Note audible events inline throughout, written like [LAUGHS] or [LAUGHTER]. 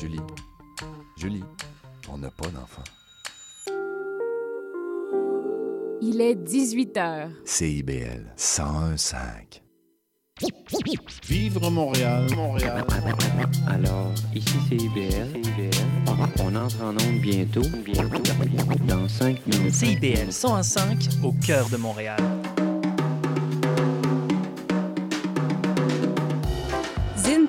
Julie, Julie, on n'a pas d'enfant. Il est 18 heures. CIBL 101.5. Vivre Montréal, Montréal. Alors, ici c'est IBL. On entre en onde bientôt. Bientôt. Dans 5 minutes. CIBL 105 au cœur de Montréal.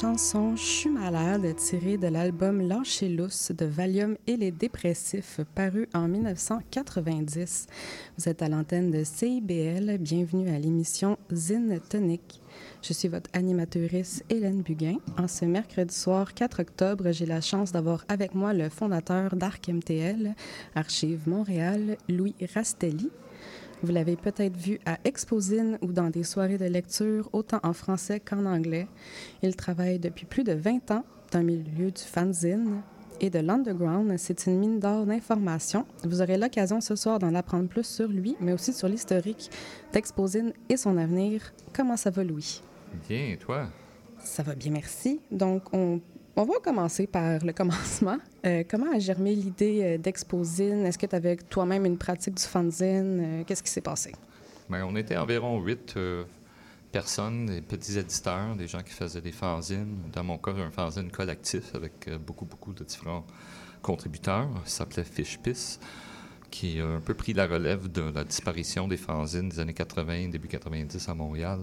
Chanson Je suis malade tirée de l'album Lâcher de Valium et les dépressifs paru en 1990. Vous êtes à l'antenne de CIBL. Bienvenue à l'émission Zine Tonic. Je suis votre animatrice Hélène Buguin. En ce mercredi soir 4 octobre, j'ai la chance d'avoir avec moi le fondateur d'Arc MTL, Archive Montréal, Louis Rastelli. Vous l'avez peut-être vu à Exposine ou dans des soirées de lecture, autant en français qu'en anglais. Il travaille depuis plus de 20 ans dans le milieu du fanzine et de l'underground. C'est une mine d'or d'informations. Vous aurez l'occasion ce soir d'en apprendre plus sur lui, mais aussi sur l'historique d'Exposine et son avenir. Comment ça va, Louis? Bien, et toi? Ça va bien, merci. Donc, on, on va commencer par le commencement. [LAUGHS] Euh, comment a germé l'idée euh, d'Exposine? Est-ce que tu avais toi-même une pratique du fanzine? Euh, Qu'est-ce qui s'est passé? Bien, on était environ huit personnes, des petits éditeurs, des gens qui faisaient des fanzines. Dans mon cas, un fanzine collectif avec beaucoup, beaucoup de différents contributeurs. Ça s'appelait Fish Piss, qui a un peu pris la relève de la disparition des fanzines des années 80, début 90 à Montréal.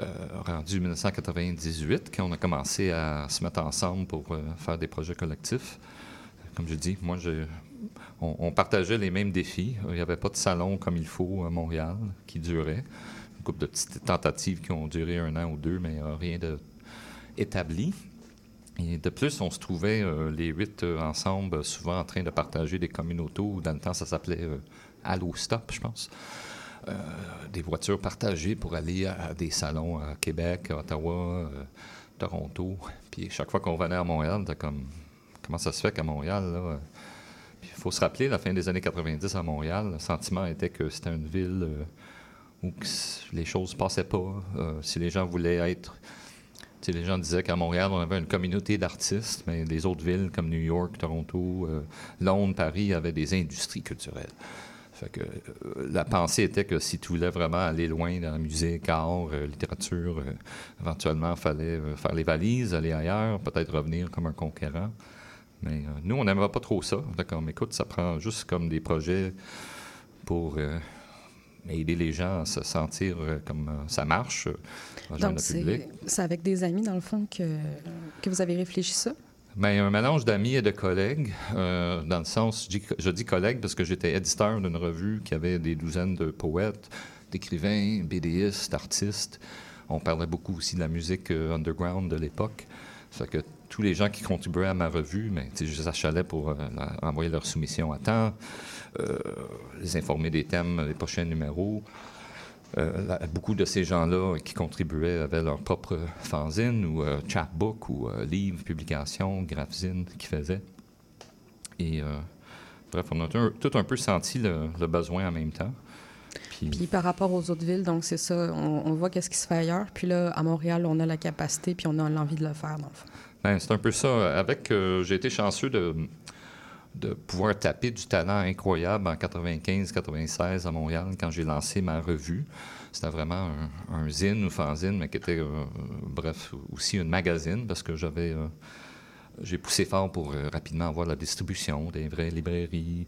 Euh, rendu 1998, quand on a commencé à se mettre ensemble pour euh, faire des projets collectifs. Comme je dis, moi, on, partageait les mêmes défis. Il n'y avait pas de salon comme il faut à Montréal qui durait. Une couple de petites tentatives qui ont duré un an ou deux, mais euh, rien de établi. Et de plus, on se trouvait les huit ensemble, souvent en train de partager des communautés. Dans le temps, ça s'appelait euh, Allo Stop, je pense. Euh, des voitures partagées pour aller à, des salons à Québec, à Ottawa, euh, Toronto. [LAUGHS] Puis chaque fois qu'on venait à Montréal, comme comment ça se fait qu'à Montréal, il faut se rappeler, la fin des années 90 à Montréal, le sentiment était que c'était une ville euh, où les choses passaient pas. Si les gens voulaient être. sais, les gens disaient qu'à Montréal, on avait une communauté d'artistes, mais les autres villes comme New York, Toronto, Londres, Paris avaient des industries culturelles. Fait que euh, la pensée était que si tu voulais vraiment aller loin dans la musique, art, euh, littérature, euh, éventuellement, il fallait faire les valises, aller ailleurs, peut-être revenir comme un conquérant. Mais nous, on n'aimait pas trop ça. D'accord, mais écoute, ça prend juste comme des projets pour aider les gens à se sentir comme ça marche, Donc, le public. c'est c'est avec des amis, dans le fond, que, que vous avez réfléchi ça? Ben, un mélange d'amis et de collègues, euh, dans le sens, je dis, collègues parce que j'étais éditeur d'une revue qui avait des douzaines de poètes, d'écrivains, BDistes, artistes. On parlait beaucoup aussi de la musique euh, underground de l'époque. Fait que tous les gens qui contribuaient à ma revue, mais sais, je les achalais pour euh, envoyer leurs soumissions à temps, euh, les informer des thèmes des prochains numéros. Euh, beaucoup de ces gens-là qui contribuaient avaient leur propre fanzine ou euh, chapbook ou euh, livre, publication, graphzine qu'ils faisaient. Et bref, on a tout un, tout un peu senti le, le besoin en même temps. Puis, Puis par rapport aux autres villes, donc c'est ça, on, on voit qu'est-ce qui se fait ailleurs. Puis là, à Montréal, on a la capacité, puis on a l'envie de le faire, dans le fond. ben, c'est un peu ça. Avec, euh, j'ai été chanceux de, de pouvoir taper du talent incroyable en 95-96 à Montréal quand j'ai lancé ma revue. C'était vraiment un, un zine ou fanzine, mais qui était, euh, bref, aussi une magazine parce que j'avais, euh, j'ai poussé fort pour euh, rapidement avoir la distribution des vraies librairies.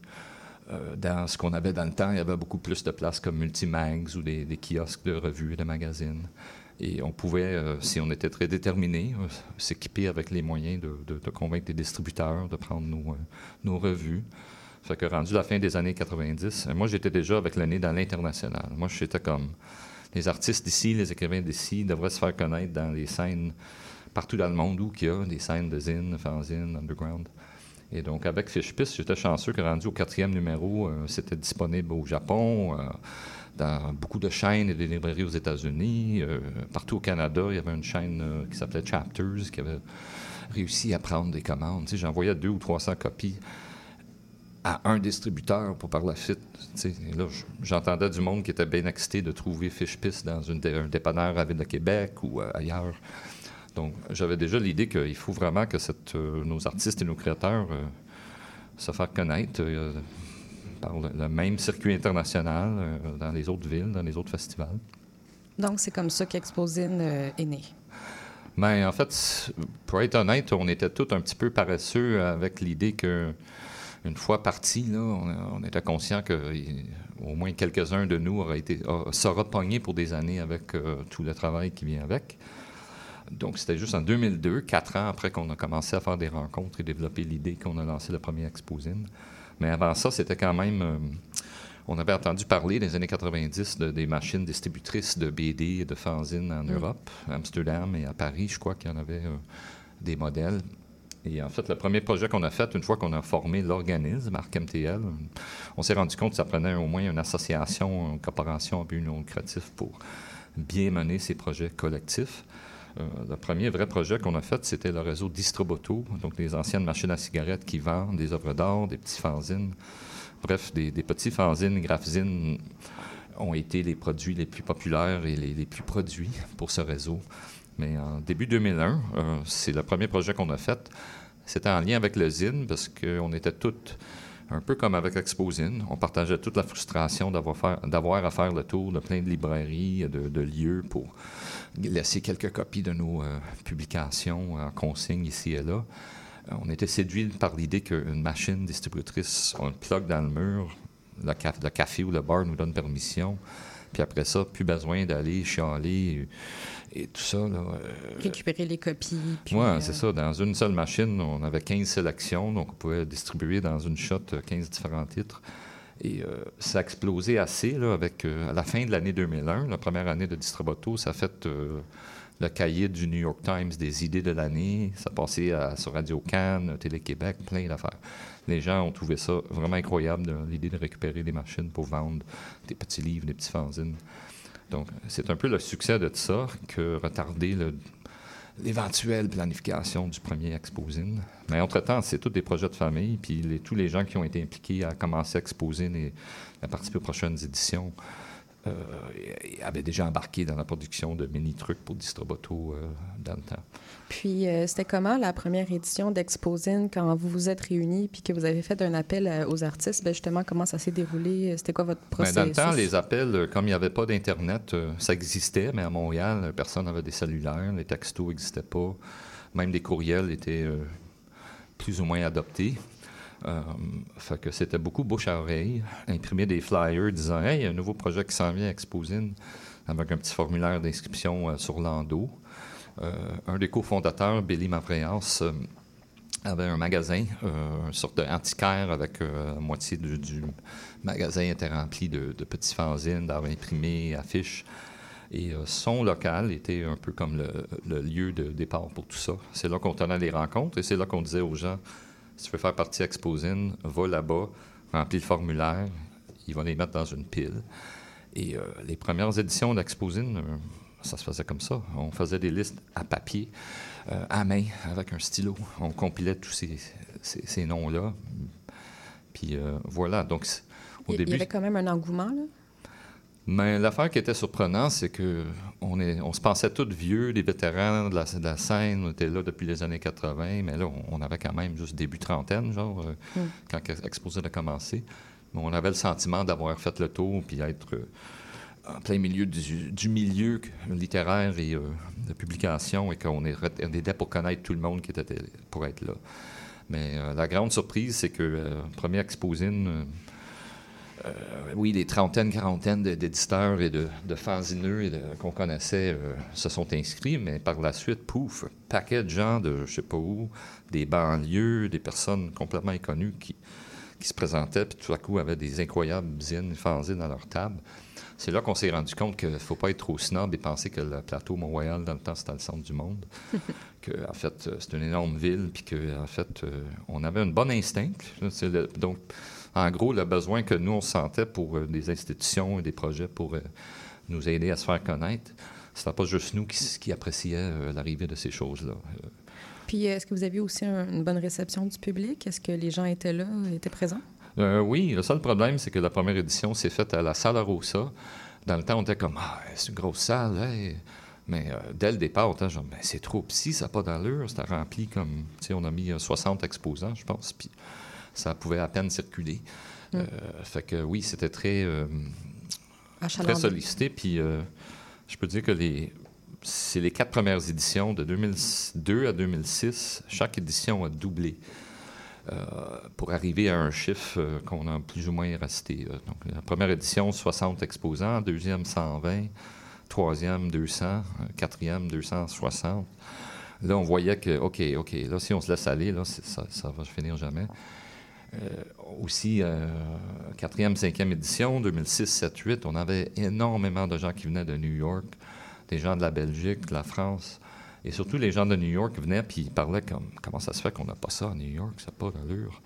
Dans ce qu'on avait dans le temps, il y avait beaucoup plus de places comme Multimags ou des, des kiosques de revues et de magazines. Et on pouvait, euh, si on était très déterminé, euh, s'équiper avec les moyens de, convaincre des distributeurs de prendre nos, euh, nos revues. Fait que rendu la fin des années 90, euh, moi j'étais déjà avec nez dans l'international. Moi j'étais comme les artistes d'ici, les écrivains d'ici devraient se faire connaître dans les scènes partout dans le monde où il y a des scènes de zine, fanzine, underground. Et donc, avec Fishpiss, j'étais chanceux que rendu au quatrième numéro, c'était disponible au Japon, dans beaucoup de chaînes et des librairies aux États-Unis. euh, partout au Canada, il y avait une chaîne euh, qui s'appelait Chapters qui avait réussi à prendre des commandes. J'envoyais deux ou 300 copies à un distributeur pour par la suite. j'entendais du monde qui était bien excité de trouver Fishpiss dans un dépanneur à Ville de Québec ou euh, ailleurs. Donc, j'avais déjà l'idée qu'il faut vraiment que nos artistes et nos créateurs se fassent connaître par le, même circuit international euh, dans les autres villes, dans les autres festivals. Donc, c'est comme ça qu'Exposine euh, est né. Mais en fait, pour être honnête, on était tous un petit peu paresseux avec l'idée que une fois partis, là, on, on était conscient que il- au moins quelques-uns de nous auraient été, sera pogné pour des années avec euh, tout le travail qui vient avec. Donc, c'était juste en 2002, quatre ans après qu'on a commencé à faire des rencontres et développer l'idée qu'on a lancé le premier Exposine. Mais avant ça, c'était quand même. euh, on avait entendu parler des années 90 de, des machines distributrices de BD et de fanzines en Europe, à Amsterdam et à Paris, je crois qu'il y en avait euh, des modèles. Et en fait, le premier projet qu'on a fait, une fois qu'on a formé l'organisme, ArcMTL, on s'est rendu compte que ça prenait au moins une association, une coopération un but non lucratif pour bien mener ces projets collectifs. Euh, le premier vrai projet qu'on a fait, c'était le réseau Distroboto, donc des anciennes machines à cigarettes qui vendent des œuvres d'art, des petits fanzines. Bref, des, petits fanzines, graphzines ont été les produits les plus populaires et les, plus produits pour ce réseau. Mais en début 2001, euh, c'est le premier projet qu'on a fait. C'était en lien avec le zine parce qu'on était toutes un peu comme avec Exposine. On partageait toute la frustration d'avoir à faire le tour de plein de librairies, de, lieux pour laisser quelques copies de nos euh, publications en consigne ici et là. Euh, on était séduits par l'idée qu'une machine distributrice, on le plug dans le mur, le, café ou le bar nous donne permission. Puis après ça, plus besoin d'aller chialer et tout ça. Là, euh, Récupérer les copies. Oui, euh, c'est ça. Dans une seule machine, on avait 15 sélections, donc on pouvait distribuer dans une shot 15 différents titres. Et ça a explosé assez là, avec, à la fin de l'année 2001, la première année de Distributo, ça a fait le cahier du New York Times des idées de l'année. Ça passait à, sur Radio Cannes, Télé-Québec, plein d'affaires. Les gens ont trouvé ça vraiment incroyable, l'idée de récupérer des machines pour vendre des petits livres, des petits fanzines. Donc, c'est un peu le succès de ça que retarder l'éventuelle planification du premier Exposine. Mais entre-temps, c'est tous des projets de famille, puis tous les gens qui ont été impliqués à commencer à exposer et à participer aux prochaines éditions euh, avait déjà embarqué dans la production de mini-trucs pour Distroboto euh, dans le temps. Puis, euh, c'était comment la première édition d'Exposine quand vous vous êtes réunis puis que vous avez fait un appel aux artistes? Bien, justement, comment ça s'est déroulé? C'était quoi votre processus? Ben, dans le temps, les appels, comme il n'y avait pas d'Internet, ça existait, mais à Montréal, personne n'avait des cellulaires, les textos n'existaient pas, même les courriels étaient plus ou moins adoptés. Euh, fait que c'était beaucoup bouche à oreille, imprimer des flyers disant Hey, il y a un nouveau projet qui s'en vient à Exposine, avec un petit formulaire d'inscription euh, sur l'ando. Euh, un des cofondateurs, Billy Mavreas, avait un magasin, une sorte d'antiquaire avec la moitié du, magasin était rempli de, petits fanzines, d'art imprimés, affiches. Et son local était un peu comme le, lieu de départ pour tout ça. C'est là qu'on tenait les rencontres et c'est là qu'on disait aux gens si tu veux faire partie Exposine, va là-bas, remplis le formulaire, ils vont les mettre dans une pile. Et euh, les premières éditions d'Exposine, euh, ça se faisait comme ça. On faisait des listes à papier, euh, à main, avec un stylo. On compilait tous ces, ces, noms-là. Puis voilà. Donc, au début. Il y avait quand même un engouement, là? Mais l'affaire qui était surprenante, c'est que on, est, on se pensait tous vieux, des vétérans de la, scène, on était là depuis les années 80, mais là, on, avait quand même juste début trentaine, genre, euh, mm. quand l'exposé a commencé. Mais on avait le sentiment d'avoir fait le tour, puis être euh, en plein milieu du, milieu littéraire et euh, de publication, et qu'on était pour connaître tout le monde qui était pour être là. Mais la grande surprise, c'est que le premier Exposine euh, oui, des trentaines, quarantaines d'éditeurs et de, de fanzineux qu'on connaissait euh, se sont inscrits, mais par la suite, pouf, paquet de gens de je sais pas où, des banlieues, des personnes complètement inconnues qui, qui se présentaient, puis tout à coup avaient des incroyables zines, fanzines à leur table. C'est là qu'on s'est rendu compte qu'il ne faut pas être trop snob et penser que le plateau Mont-Royal, dans le temps, c'était le centre du monde. [LAUGHS] que, en fait, c'est une énorme ville, puis qu'en en fait, euh, on avait un bon instinct. donc, en gros, le besoin que nous, on sentait pour euh, des institutions et des projets pour euh, nous aider à se faire connaître, ce n'était pas juste nous qui, qui euh, l'arrivée de ces choses-là. Puis, est-ce que vous aviez aussi une bonne réception du public? Est-ce que les gens étaient là, étaient présents? oui, le seul problème, c'est que la première édition s'est faite à la salle Rosa. Dans le temps, on était comme, ah, c'est une grosse salle, Mais dès le départ, on était genre, mais c'est trop petit, ça n'a pas d'allure. C'était rempli comme, tu sais, on a mis 60 exposants, je pense. Puis ça pouvait à peine circuler. Mm. Euh, fait que oui, c'était très, euh, très sollicité. Puis euh, je peux dire que les, c'est les quatre premières éditions de 2002 à 2006. Chaque édition a doublé. pour arriver à un chiffre qu'on a plus ou moins resté. Donc, la première édition, 60 exposants, deuxième, 120, troisième, 200, quatrième, 260. Là, on voyait que, OK, OK, là, si on se laisse aller, là, ça, ça va finir jamais. Euh, aussi, euh, quatrième, cinquième édition, 2006, 7, 8, on avait énormément de gens qui venaient de New York, des gens de la Belgique, de la France. Et surtout, les gens de New York venaient puis ils parlaient comme comment ça se fait qu'on n'a pas ça à New York, ça n'a pas d'allure.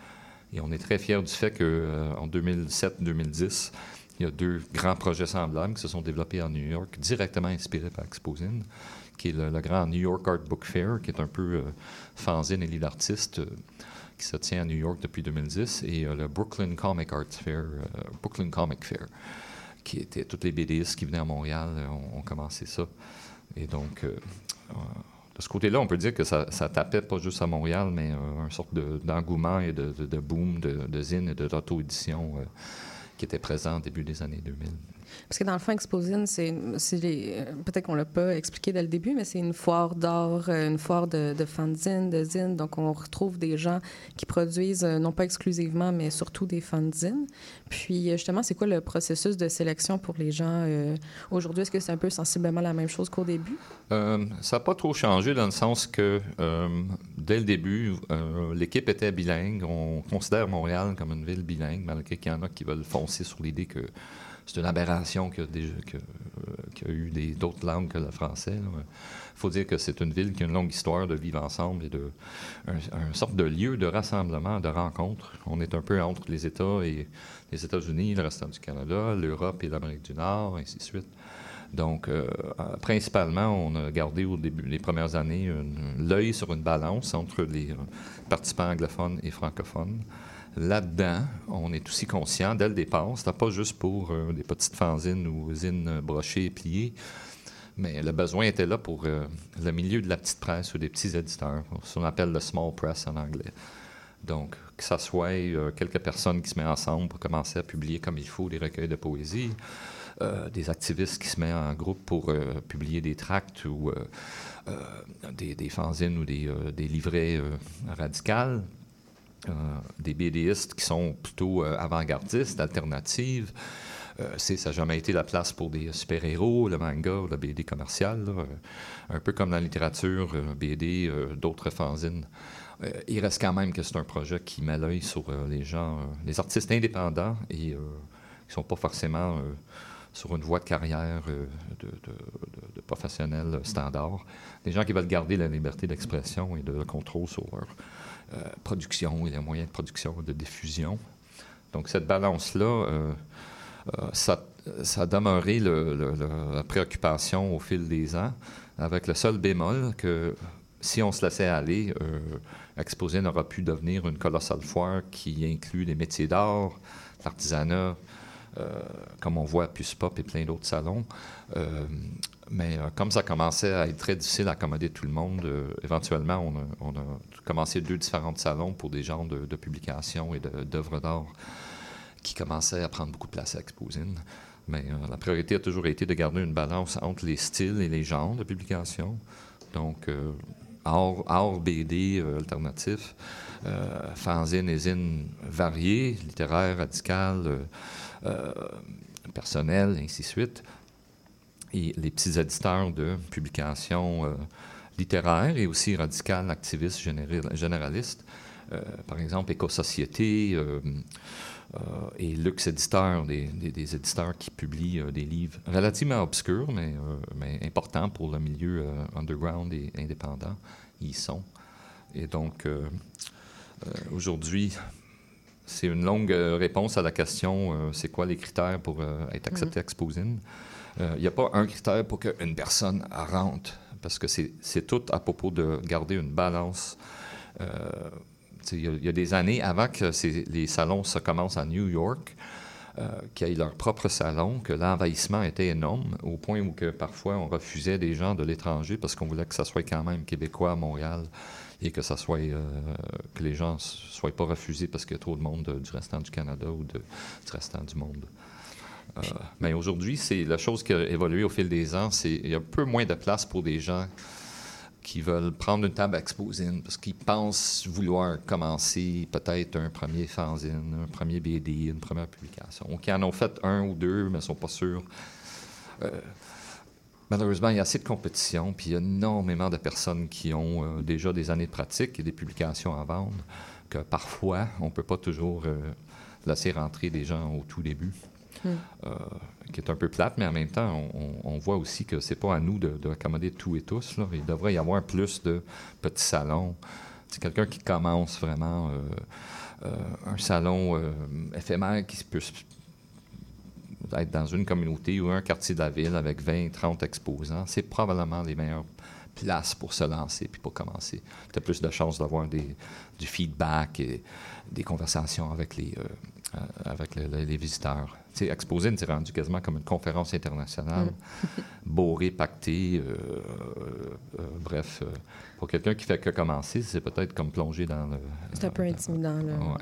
Et on est très fiers du fait qu'en 2007-2010, il y a deux grands projets semblables qui se sont développés en New York, directement inspirés par Exposine, qui est le, grand New York Art Book Fair, qui est un peu euh, fanzine et livre d'artiste, euh, qui se tient à New York depuis 2010, et euh, le Brooklyn Comic Arts Fair, euh, Brooklyn Comic Fair, qui était toutes les BDistes qui venaient à Montréal euh, ont, ont commencé ça. Et donc, de ce côté-là, on peut dire que ça, ça tapait pas juste à Montréal, mais euh, une sorte de- d'engouement et de, boom de, zine et de d'auto-édition qui était présent au début des années 2000. Parce que dans le fond, Exposine, c'est euh, peut-être qu'on l'a pas expliqué dès le début, mais c'est une foire d'art, euh, une foire de, de fanzines, de zines. Donc, on retrouve des gens qui produisent, euh, non pas exclusivement, mais surtout des fanzines. Puis, justement, c'est quoi le processus de sélection pour les gens aujourd'hui? Est-ce que c'est un peu sensiblement la même chose qu'au début? Ça n'a pas trop changé dans le sens que dès le début, l'équipe était bilingue. On considère Montréal comme une ville bilingue, malgré qu'il y en a qui veulent foncer sur l'idée que c'est une aberration qu'il y a, euh, eu d'autres langues que le français. Il faut dire que c'est une ville qui a une longue histoire de vivre ensemble et de un, sorte de lieu de rassemblement, de rencontre. On est un peu entre les États et les États-Unis, le restant du Canada, l'Europe et l'Amérique du Nord, ainsi de suite. Donc, euh, principalement, on a gardé au début, les premières années, l'œil sur une balance entre les euh, participants anglophones et francophones. Là-dedans, on est aussi conscient, dès le départ, c'était pas juste pour euh, des petites fanzines ou zines euh, brochées et pliées, mais le besoin était là pour euh, le milieu de la petite presse ou des petits éditeurs, ce qu'on appelle le small press en anglais. Donc, que ce soit quelques personnes qui se mettent ensemble pour commencer à publier comme il faut des recueils de poésie, des activistes qui se mettent en groupe pour publier des tracts ou des, fanzines ou des, livrets euh, des BDistes qui sont plutôt euh, avant-gardistes, alternatives. Euh, ça n'a jamais été la place pour des super-héros, le manga, la BD commerciale, euh, un peu comme la littérature, euh, BD, euh, d'autres fanzines. Euh, il reste quand même que c'est un projet qui met l'œil sur euh, les gens, euh, les artistes indépendants et euh, qui ne sont pas forcément euh, sur une voie de carrière euh, de, de, de- de professionnels standards. Des gens qui veulent garder la liberté d'expression et de contrôle sur leur euh, production et les moyens de production, de diffusion. Donc cette balance-là, euh, euh, ça, ça a demeuré la préoccupation au fil des ans, avec le seul bémol que si on se laissait aller, euh, Exposé n'aura pu devenir une colossale foire qui inclut les métiers d'art, l'artisanat, euh, comme on voit à Puce Pop et plein d'autres salons. Euh, mais euh, comme ça commençait à être très difficile à accommoder tout le monde, euh, éventuellement, on a, commencé deux différents salons pour des genres de, publications et d'œuvres d'art qui commençaient à prendre beaucoup de place à Exposine. Mais euh, la priorité a toujours été de garder une balance entre les styles et les genres de publication. Donc, art, BD alternatif, fanzine et zine variés, euh, euh, personnels, ainsi de suite. Et les petits éditeurs de publications euh, littéraires et aussi radicales, activistes, général- généralistes. Euh, par exemple, Éco-Société euh, et Lux Éditeur, des, des- des éditeurs qui publient des livres relativement obscurs, mais, mais importants pour le milieu underground et indépendant. Ils y sont. Et donc, aujourd'hui, c'est une longue réponse à la question c'est quoi les critères pour être accepté à Exposine? Euh, Il n'y a pas un critère pour qu'une personne rentre, parce que c'est tout à propos de garder une balance. Euh, Il y, a- des années, avant que les salons se commencent à New York, euh, qui aient leur propre salon, que l'envahissement était énorme, au point où que parfois on refusait des gens de l'étranger parce qu'on voulait que ça soit quand même québécois à Montréal et que ça soit euh, que les gens soient pas refusés parce qu'il y a trop de monde de- du restant du Canada ou du restant du monde. Euh, mais aujourd'hui, c'est la chose qui a évolué au fil des ans, c'est il y a un peu moins de place pour des gens qui veulent prendre une table à Exposine parce qu'ils pensent vouloir commencer peut-être un premier fanzine, un premier BD, une première publication. Ou qui en ont fait un ou deux, mais ne sont pas sûrs. Euh, malheureusement, il y a assez de compétition, puis il y a énormément de personnes qui ont euh, déjà des années de pratique et des publications à vendre, que parfois, on ne peut pas toujours euh, laisser rentrer des gens au tout début. Euh, qui est un peu plate, mais en même temps, on, voit aussi que c'est pas à nous de, accommoder tout et tous. Il devrait y avoir plus de petits salons. C'est quelqu'un qui commence vraiment un salon éphémère qui peut être dans une communauté ou un quartier de la ville avec 20, 30 exposants. C'est probablement les meilleures places pour se lancer puis pour commencer. Tu as plus de chances d'avoir du feedback et des conversations euh, avec les visiteurs. Tu sais, Exposine, c'est rendu quasiment comme une conférence internationale, mm. [LAUGHS] bourré, pacté. Euh, euh, bref, pour quelqu'un qui fait que commencer, c'est peut-être comme plonger dans le. C'est un peu intimidant, là.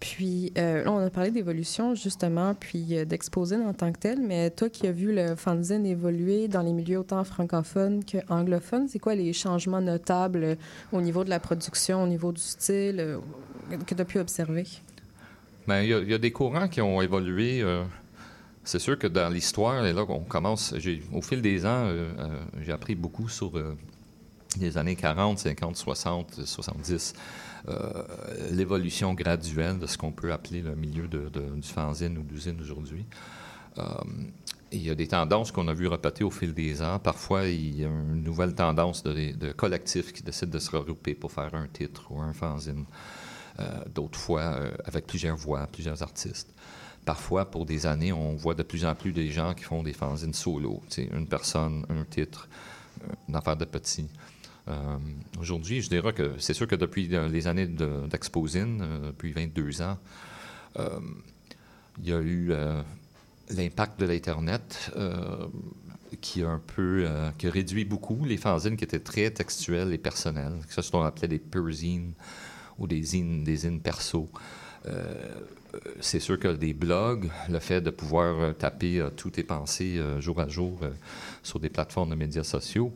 Puis euh, là, on a parlé d'évolution, justement, puis euh, d'exposer en tant que tel, mais toi qui as vu le fanzine évoluer dans les milieux autant francophones qu'anglophones, c'est quoi les changements notables euh, au niveau de la production, au niveau du style, que tu as pu observer? Bien, il y, a des courants qui ont évolué. c'est sûr que dans l'histoire, et là, on commence, au fil des ans, j'ai appris beaucoup sur les années 40, 50, 60, 70. Euh, l'évolution graduelle de ce qu'on peut appeler le milieu de, du fanzine ou d'usine aujourd'hui. Euh, il y a des tendances qu'on a vu répéter au fil des ans. Parfois, il y a une nouvelle tendance de, collectifs qui décident de se regrouper pour faire un titre ou un fanzine. Euh, d'autres fois, avec plusieurs voix, plusieurs artistes. Parfois, pour des années, on voit de plus en plus des gens qui font des fanzines solo. Une personne, un titre, une affaire de petit. Euh, aujourd'hui, je dirais que c'est sûr que depuis euh, les années d'Exposine, euh, depuis 22 ans, il y a eu l'impact de l'Internet qui a un peu qui réduit beaucoup les fanzines qui étaient très textuelles et personnelles, que ce soit on appelait des perzines ou des zines, des zines perso. c'est sûr que des blogs, le fait de pouvoir taper toutes tes pensées jour à jour sur des plateformes de médias sociaux,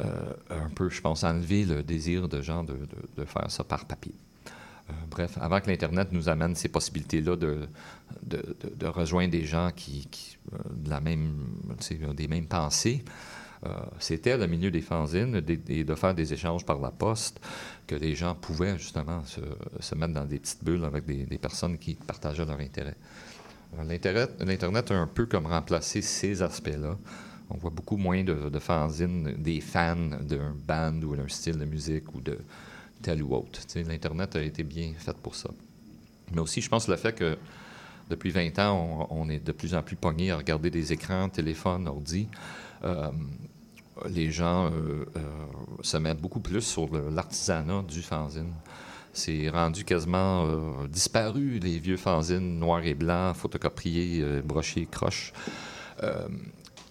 euh, un peu, je pense, enlever le désir de gens de, faire ça par papier. Euh, bref, avant que l'Internet nous amène ces possibilités-là de, de, rejoindre des gens qui, euh, de des mêmes pensées, c'était le milieu des fanzines et de faire des échanges par la poste que les gens pouvaient justement se, mettre dans des petites bulles avec des, personnes qui partageaient leur intérêt. L'Internet a un peu comme remplacé ces aspects-là on voit beaucoup moins de, de fanzines des fans d'un band ou d'un style de musique ou de tel ou autre. L'Internet a été bien fait pour ça. Mais aussi, je pense le fait que depuis 20 ans, on, est de plus en plus pogné à regarder des écrans, téléphones, ordi. Euh, les gens euh, euh, se mettent beaucoup plus sur l'artisanat du fanzine. C'est rendu quasiment disparu, les vieux fanzines noirs et blancs, photocopiés, brochés, croches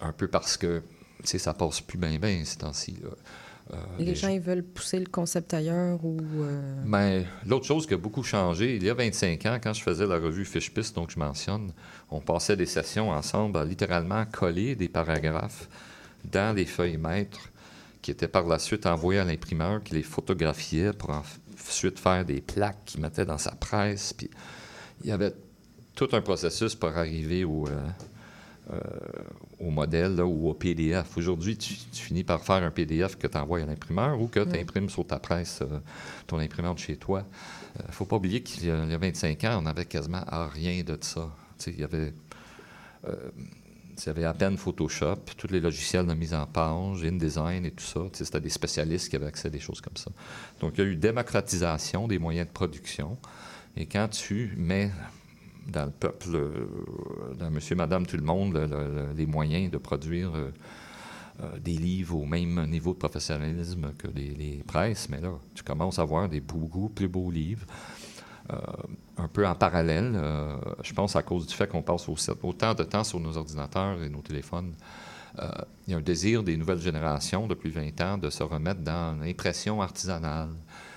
un peu parce que ça passe plus bien bien ces temps-ci. Euh, les, gens, ils veulent pousser le concept ailleurs ou. Euh... Ben, l'autre chose qui a beaucoup changé, il y a 25 ans, quand je faisais la revue Fish Pist, donc je mentionne, on passait des sessions ensemble à littéralement coller des paragraphes dans les feuilles maîtres qui étaient par la suite envoyées à l'imprimeur qui les photographiait pour ensuite faire des plaques qu'il mettait dans sa presse. Puis il y avait tout un processus pour arriver au, euh, euh, au modèle ou au PDF. Aujourd'hui, tu, finis par faire un PDF que tu envoies à l'imprimeur ou que tu imprimes sur ta presse, euh, ton imprimante chez toi. Il euh, ne faut pas oublier qu'il y, a 25 ans, on n'avait quasiment rien de ça. Il y avait il y avait à peine Photoshop, tous les logiciels de mise en page, InDesign et tout ça. C'était des spécialistes qui avaient accès à des choses comme ça. Donc, il y a eu démocratisation des moyens de production. Et quand tu mets dans le peuple, euh, dans monsieur, madame, tout le monde, les moyens de produire euh, euh, des livres au même niveau de professionnalisme que les, presses. Mais là, tu commences à voir des beaucoup plus beaux livres. un peu en parallèle, je pense à cause du fait qu'on passe autant de temps sur nos ordinateurs et nos téléphones. il y a un désir des nouvelles générations depuis 20 ans de se remettre dans l'impression artisanale,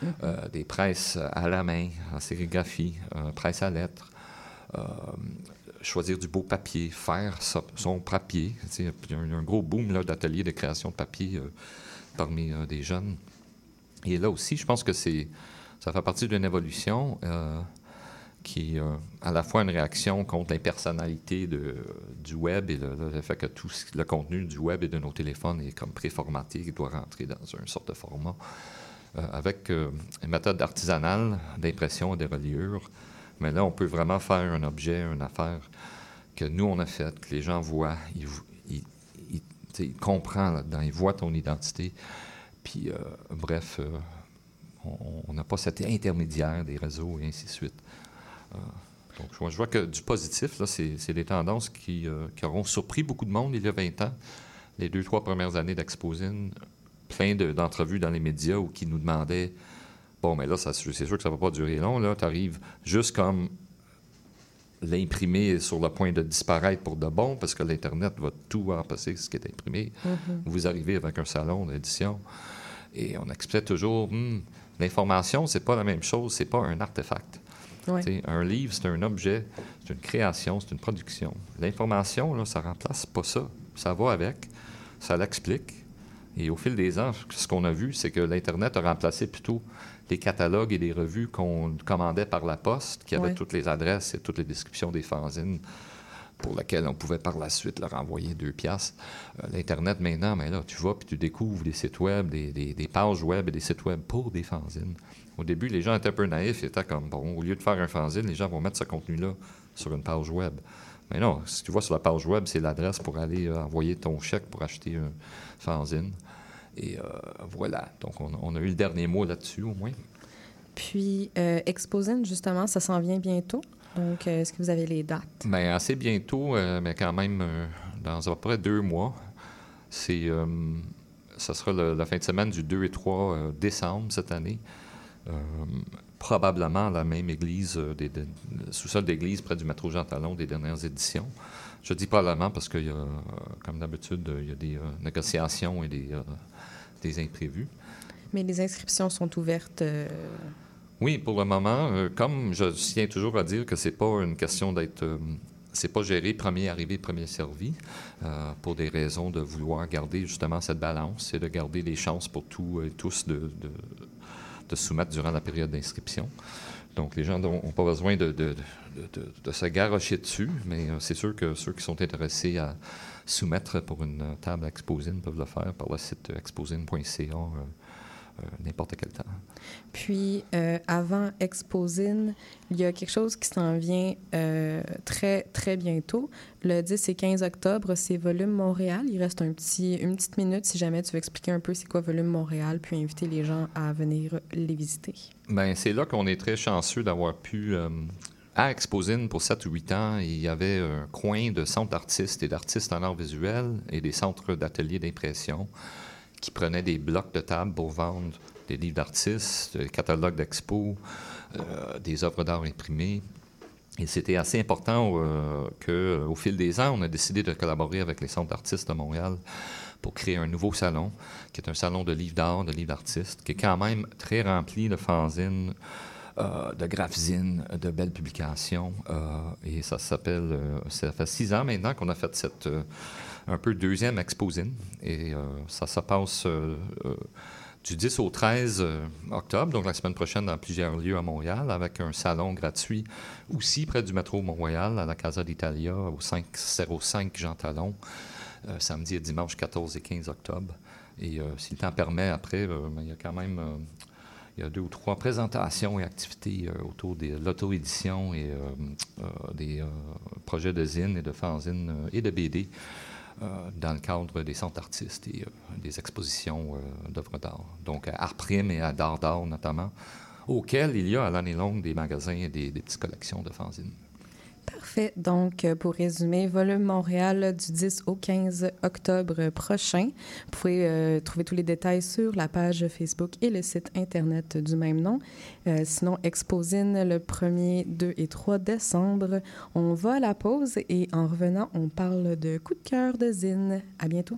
mm-hmm. des presses à la main, en sérigraphie, presse à lettres, choisir du beau papier, faire son papier. Il y a un, gros boom d'ateliers de création de papier euh, parmi euh, des jeunes. Et là aussi, je pense que ça fait partie d'une évolution qui est à la fois une réaction contre l'impersonnalité du web et le, fait que tout le contenu du web et de nos téléphones est comme préformaté, qui doit rentrer dans une sorte de format, avec une méthode artisanale d'impression et de reliure mais là, on peut vraiment faire un objet, une affaire que nous, on a fait, que les gens voient, ils, comprennent là-dedans, ils voient ton identité. Puis, euh, bref, euh, on n'a pas cet intermédiaire des réseaux et ainsi de suite. Euh, donc, je vois, que du positif, là, c'est des tendances qui, qui auront surpris beaucoup de monde il y a 20 ans. Les deux, trois premières années d'Exposine, plein de- d'entrevues dans les médias où qui nous demandaient Bon, mais là, c'est sûr que ça ne va pas durer long. Là, tu arrives juste comme l'imprimé est sur le point de disparaître pour de bon parce que l'Internet va tout remplacer ce qui est imprimé. Vous arrivez avec un salon d'édition et on explique toujours Hmm, l'information, c'est pas la même chose, c'est pas un artefact. Ouais. Un livre, c'est un objet, c'est une création, c'est une production. L'information, là, ça remplace pas ça. Ça va avec, ça l'explique. Et au fil des ans, ce qu'on a vu, c'est que l'Internet a remplacé plutôt les catalogues et les revues qu'on commandait par la poste, qui avaient Ouais. toutes les adresses et toutes les descriptions des fanzines pour lesquelles on pouvait par la suite leur envoyer deux piastres. Euh, L'Internet, maintenant, mais là, tu vas puis tu découvres des sites web, des, des- des pages web et des sites web pour des fanzines. Au début, les gens étaient un peu naïfs. Ils étaient comme, bon, au lieu de faire un fanzine, les gens vont mettre ce contenu-là sur une page web. Mais non, ce que tu vois sur la page web, c'est l'adresse pour aller euh, envoyer ton chèque pour acheter un fanzine. Et euh, voilà. Donc, on, on a eu le dernier mot là-dessus, au moins. Puis, euh, Exposine, justement, ça s'en vient bientôt. Donc, euh, est-ce que vous avez les dates? Mais assez bientôt, mais quand même dans à peu près deux mois. C'est, ça sera le- la fin de semaine du 2 et 3 euh, décembre cette année. Euh, probablement à la même église, euh, des, sous-sol d'église près du métro Jean Talon des dernières éditions. Je dis probablement parce qu'il y a, euh, comme d'habitude, il y a des négociations et des, des imprévus. Mais les inscriptions sont ouvertes. euh, Oui, pour le moment, euh, comme je tiens toujours à dire que c'est pas une question d'être, euh, c'est pas géré premier arrivé, premier servi, euh, pour des raisons de vouloir garder justement cette balance et de garder les chances pour tous et tous de, de, de soumettre durant la période d'inscription. Donc, les gens n'ont pas besoin de, de, de, de- de se garrocher dessus, mais euh, c'est sûr que ceux qui sont intéressés à soumettre pour une euh, table Exposine peuvent le faire par le site euh, exposine.ca euh, n'importe quel temps. Puis, euh, avant Exposine, il y a quelque chose qui s'en vient euh, très, très bientôt. Le 10 et 15 octobre, c'est Volume Montréal. Il reste un petit, une petite minute si jamais tu veux expliquer un peu c'est quoi Volume Montréal, puis inviter les gens à venir les visiter. Ben, c'est là qu'on est très chanceux d'avoir pu. Euh, à Exposine, pour 7 ou 8 ans, il y avait un coin de centres d'artistes et d'artistes en art visuel et des centres d'ateliers d'impression qui prenaient des blocs de table pour vendre des livres d'artistes, des catalogues d'expo, euh, des œuvres d'art imprimées. Et c'était assez important euh, qu'au fil des ans, on a décidé de collaborer avec les centres d'artistes de Montréal pour créer un nouveau salon, qui est un salon de livres d'art, de livres d'artistes, qui est quand même très rempli de fanzines, euh, de graphzines, de belles publications. euh, et ça s'appelle... euh, ça fait six ans maintenant qu'on a fait cette un peu deuxième exposine. Et ça se passe du 10 au 13 euh, octobre, donc la semaine prochaine, dans plusieurs lieux à Montréal, avec un salon gratuit aussi près du métro Mont-Royal, à la Casa d'Italia, au 505 Jean Talon, samedi et dimanche 14 et 15 octobre. Et euh, si le temps permet, après, il y a quand même il y a deux ou trois présentations et activités euh, autour de l'auto-édition et euh, euh, des projets de zine et de fanzine et de BD dans le cadre des centres artistes et des expositions d'œuvres d'art. Donc à Art Prime et à d'Art notamment, auxquels il y a à l'année longue des magasins et des, des petites collections de fanzines. Parfait. Donc, euh, pour résumer, Volume Montréal du 10 au 15 octobre prochain. Vous pouvez euh, trouver tous les détails sur la page Facebook et le site Internet du même nom. Euh, sinon, Exposine le 1er, 2 et 3 décembre. On va à la pause et en revenant, on parle de coup de cœur de Zine. À bientôt.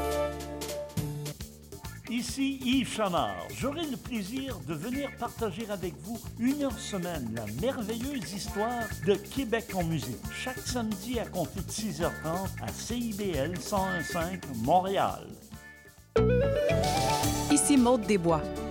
Ici Yves Chamard. J'aurai le plaisir de venir partager avec vous une heure semaine la merveilleuse histoire de Québec en musique. Chaque samedi à compter de 6h30 à CIBL 101.5 Montréal. Ici Maude Desbois.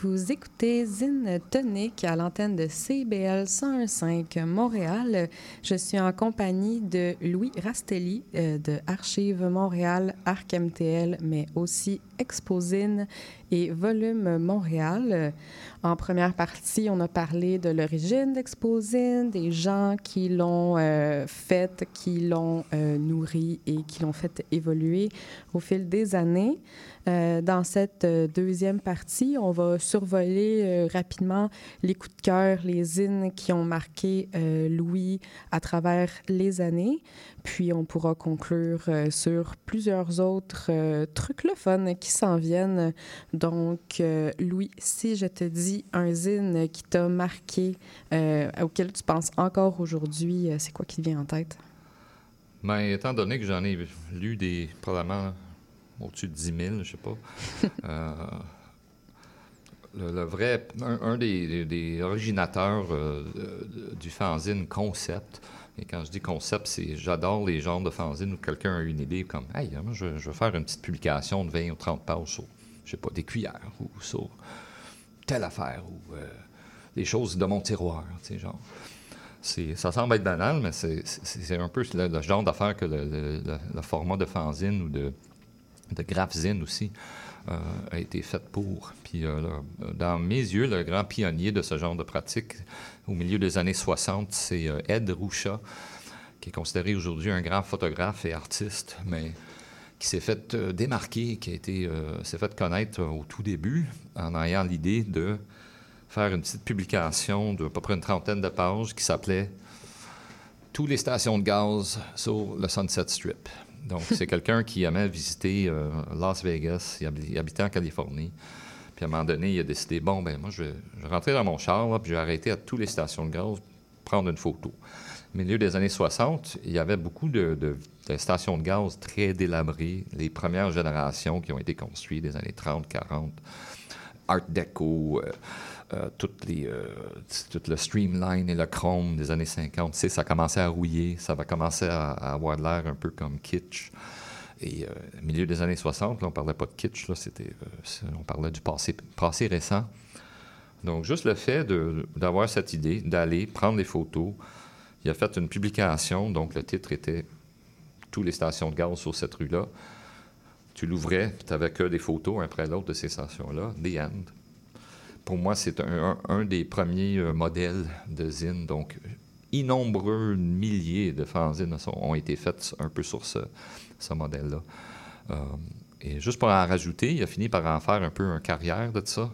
Vous écoutez Zine Tonic à l'antenne de CBL 101.5 Montréal. Je suis en compagnie de Louis Rastelli euh, de Archives Montréal, Arc MTL, mais aussi Exposine et Volume Montréal. En première partie, on a parlé de l'origine d'Exposine, des gens qui l'ont euh, faite, qui l'ont euh, nourri et qui l'ont fait évoluer au fil des années. Euh, dans cette euh, deuxième partie, on va survoler euh, rapidement les coups de cœur, les zines qui ont marqué Louis à travers les années. Puis on pourra conclure sur plusieurs autres trucs le fun qui s'en viennent. Donc, Louis, si je te dis un zine qui t'a marqué, auquel tu penses encore aujourd'hui, c'est quoi qui te vient en tête? Bien, étant donné que j'en ai lu des probablement au-dessus de 10 000, je sais pas. [LAUGHS] Euh, le, vrai, un, des, originateurs euh, du fanzine concept, et quand je dis concept, c'est j'adore les genres de fanzine où quelqu'un a une idée comme Hey, je, vais faire une petite publication de 20 ou 30 pages sur, je sais pas, des cuillères ou sur telle affaire ou euh, des choses de mon tiroir, tu sais, genre. Ça semble être banal, mais c'est un peu le, genre d'affaire que le, format de fanzine ou de, de Grafzine aussi euh, a été faite pour. Puis, euh, dans mes yeux, le grand pionnier de ce genre de pratique, au milieu des années 60, c'est euh, Ed Ruscha, qui est considéré aujourd'hui un grand photographe et artiste, mais qui s'est fait démarquer, qui a été s'est fait connaître au tout début en ayant l'idée de faire une petite publication de à peu près une trentaine de pages qui s'appelait Toutes les stations de gaz sur le Sunset Strip. Donc, c'est quelqu'un qui aimait visiter euh, Las Vegas. Il, habitait en Californie. Puis, à un moment donné, il a décidé bon, ben moi, je vais, rentrer dans mon char, puis je vais arrêter à toutes les stations de gaz, prendre une photo. Au milieu des années 60, il y avait beaucoup de, stations de gaz très délabrées, les premières générations qui ont été construites des années 30, 40, Art Deco. Euh, euh, toutes les, euh, tout le streamline et le chrome des années 50. Tu sais, ça commençait à rouiller, ça va commencer à, avoir l'air un peu comme kitsch. Et euh, milieu des années 60, là, on parlait pas de kitsch, là, c'était, on parlait du passé, récent. Donc, juste le fait d'avoir cette idée, d'aller prendre des photos, il a fait une publication, donc le titre était Toutes les stations de gaz sur cette rue-là. Tu l'ouvrais, tu n'avais que des photos un après l'autre de ces stations-là, The End pour moi, c'est un, des premiers euh, modèles de zine. Donc, innombreux milliers de fanzines ont été faites un peu sur ce, modèle-là. Euh, et juste pour en rajouter, il a fini par en faire un peu une carrière de ça.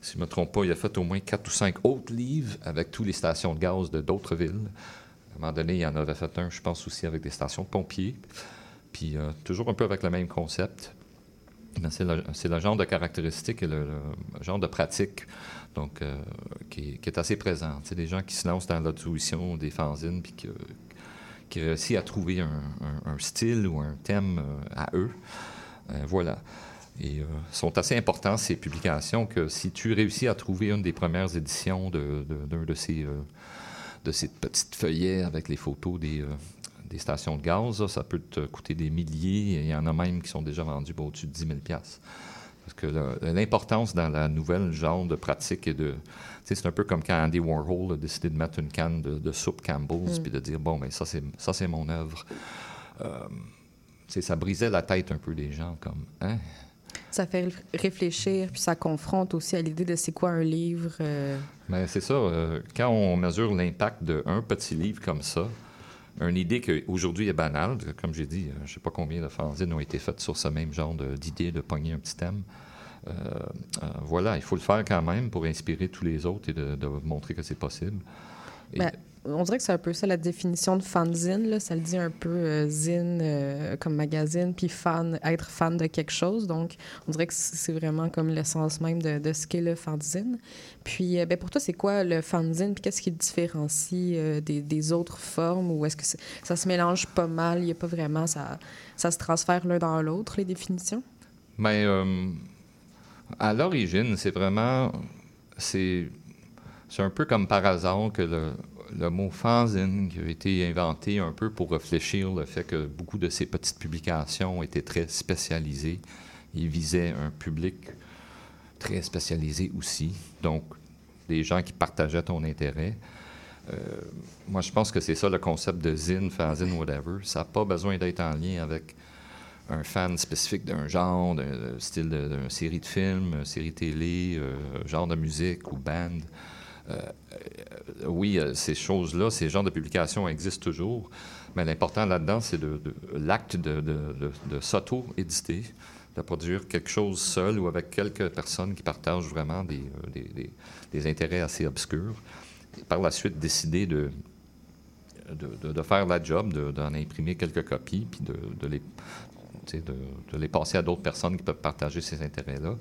Si je ne me trompe pas, il a fait au moins quatre ou cinq autres livres avec toutes les stations de gaz de d'autres villes. À un moment donné, il en avait fait un, je pense aussi, avec des stations de pompiers. Puis euh, toujours un peu avec le même concept. C'est le, genre de caractéristique et le, genre de pratique donc, euh, qui, est assez présent. C'est des gens qui se lancent dans l'audition des fanzines puis qui, réussissent à trouver un, style ou un thème euh, à eux. Euh, voilà. Et sont assez importants, ces publications, que si tu réussis à trouver une des premières éditions de, de, ces, de petites feuillets avec les photos des, des stations de gaz, ça peut te coûter des milliers. Il y en a même qui sont déjà vendus pour au-dessus de 10 000 Parce que l'importance dans la nouvelle genre de pratique et de. C'est un peu comme quand Andy Warhol a décidé de mettre une canne de, soupe Campbell's mm. puis de dire bon, mais ça, c'est mon œuvre. Euh, ça brisait la tête un peu des gens, comme. Hein? Ça fait réfléchir, puis ça confronte aussi à l'idée de c'est quoi un livre. Euh... Mais c'est ça. Euh, quand on mesure l'impact d'un petit livre comme ça, une idée qui aujourd'hui est banale. Comme j'ai dit, euh, je ne sais pas combien de fanzines ont été faites sur ce même genre d'idée de, pogner un petit thème. Euh, euh, voilà, il faut le faire quand même pour inspirer tous les autres et de, montrer que c'est possible. Ben, on dirait que c'est un peu ça la définition de fanzine. Là. Ça le dit un peu euh, zine euh, comme magazine, puis fan, être fan de quelque chose. Donc, on dirait que c'est vraiment comme l'essence même de, ce qu'est le fanzine. Puis, euh, ben, pour toi, c'est quoi le fanzine? Puis qu'est-ce qui le différencie des, autres formes? Ou est-ce que ça se mélange pas mal? Il n'y a pas vraiment... Ça, ça se transfère l'un dans l'autre, les définitions? Bien, à l'origine, c'est vraiment... C'est un peu comme par hasard que le, mot fanzine qui a été inventé un peu pour réfléchir le fait que beaucoup de ces petites publications étaient très spécialisées et visaient un public très spécialisé aussi. Donc, des gens qui partageaient ton intérêt. Euh, moi, je pense que c'est ça le concept de zine, fanzine, whatever. Ça n'a pas besoin d'être en lien avec un fan spécifique d'un genre, d'un style d'une série de films, une série télé, euh, genre de musique ou band. Euh, euh, oui, euh, ces choses-là, ces genres de publications existent toujours, mais l'important là-dedans, c'est l'acte de, de, s'auto-éditer, de produire quelque chose seul ou avec quelques personnes qui partagent vraiment des, des, intérêts assez obscurs. Et par la suite, décider de, faire la job, d'en imprimer quelques copies, puis de, les passer à d'autres personnes qui peuvent partager ces intérêts-là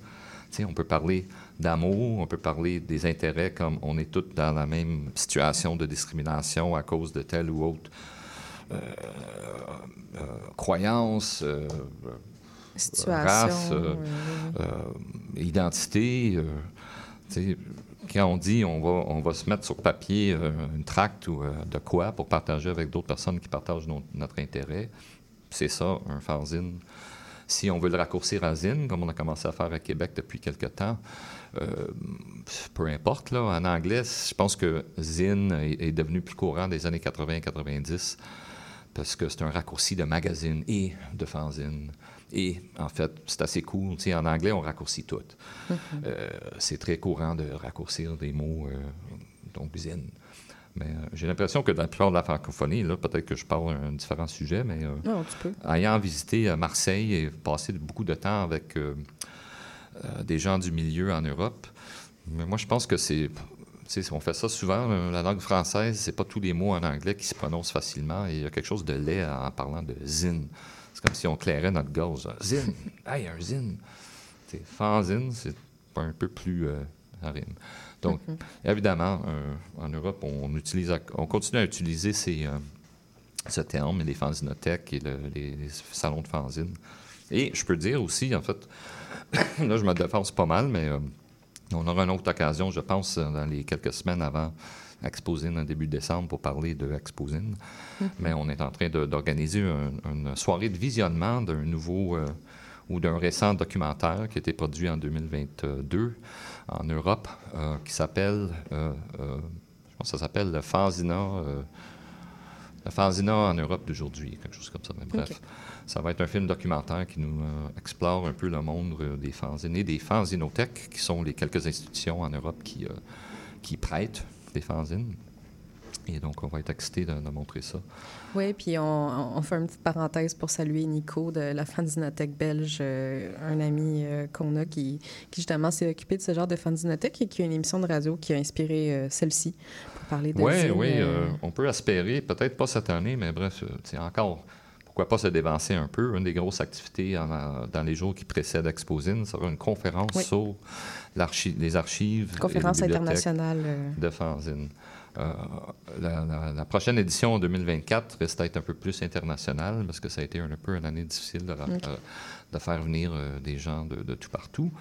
on peut parler d'amour, on peut parler des intérêts comme on est tous dans la même situation de discrimination à cause de telle ou autre euh, euh, croyance, euh, race, identité. quand on dit on va, on va se mettre sur papier une tract ou de quoi pour partager avec d'autres personnes qui partagent notre intérêt, c'est ça, un fanzine. Si on veut le raccourcir à Zine, comme on a commencé à faire à Québec depuis quelque temps, euh, peu importe. Là, en anglais, je pense que Zine est, devenu plus courant des années 80-90 parce que c'est un raccourci de magazine et de fanzine. Et en fait, c'est assez cool. en anglais, on raccourcit tout. Mm-hmm. Euh, c'est très courant de raccourcir des mots, euh, donc zine. Mais euh, j'ai l'impression que dans la plupart de la francophonie, là, peut-être que je parle un différent sujet, mais euh, ayant visité euh, Marseille et passé beaucoup de temps avec des gens du milieu en Europe, mais moi je pense que c'est on fait ça souvent, la langue française, c'est pas tous les mots en anglais qui se prononcent facilement. Et il y a quelque chose de laid en parlant de zine. C'est comme si on clairait notre gorge. Zine! Hey, un zine! fanzine, c'est un peu plus euh, donc, mhm. évidemment, euh, en Europe, on, utilise, on continue à utiliser ces, euh, ce terme, les fanzinothèques et les, salons de fanzine. Et je peux dire aussi, en fait, [COUGHS] là, je me défense pas mal, mais euh, on aura une autre occasion, je pense, dans les quelques semaines avant Exposine, en début décembre, pour parler de Exposine. Mhm. Mais on est en train d'organiser une soirée de visionnement d'un nouveau ou d'un récent documentaire qui a été produit en 2022 en Europe euh, qui s'appelle, euh, euh, je pense que ça s'appelle le Fanzina, le Fanzina en Europe d'aujourd'hui, quelque chose comme ça. Mais bref, ça va être un film documentaire qui nous explore un peu le monde des fanzines et des fanzinothèques, qui sont les quelques institutions en Europe qui, qui prêtent des fanzines. Et donc, on va être excité de, montrer ça. Oui, puis on, fait une petite parenthèse pour saluer Nico de la fanzinothèque belge, euh, un ami euh, qu'on a qui, qui justement s'est occupé de ce genre de fanzinothèque et qui a une émission de radio qui a inspiré euh, celle-ci pour parler de Oui, oui, on peut espérer, peut-être pas cette année, mais bref, c'est encore pourquoi pas se dévancer un peu. Une des grosses activités dans les jours qui précèdent Exposine sera une conférence sur les archives. Conférence internationale. De fanzine. Euh, la, prochaine édition en 2024 risque d'être un peu plus internationale parce que ça a été un, peu une année difficile de, euh, faire venir euh, des gens de, tout partout.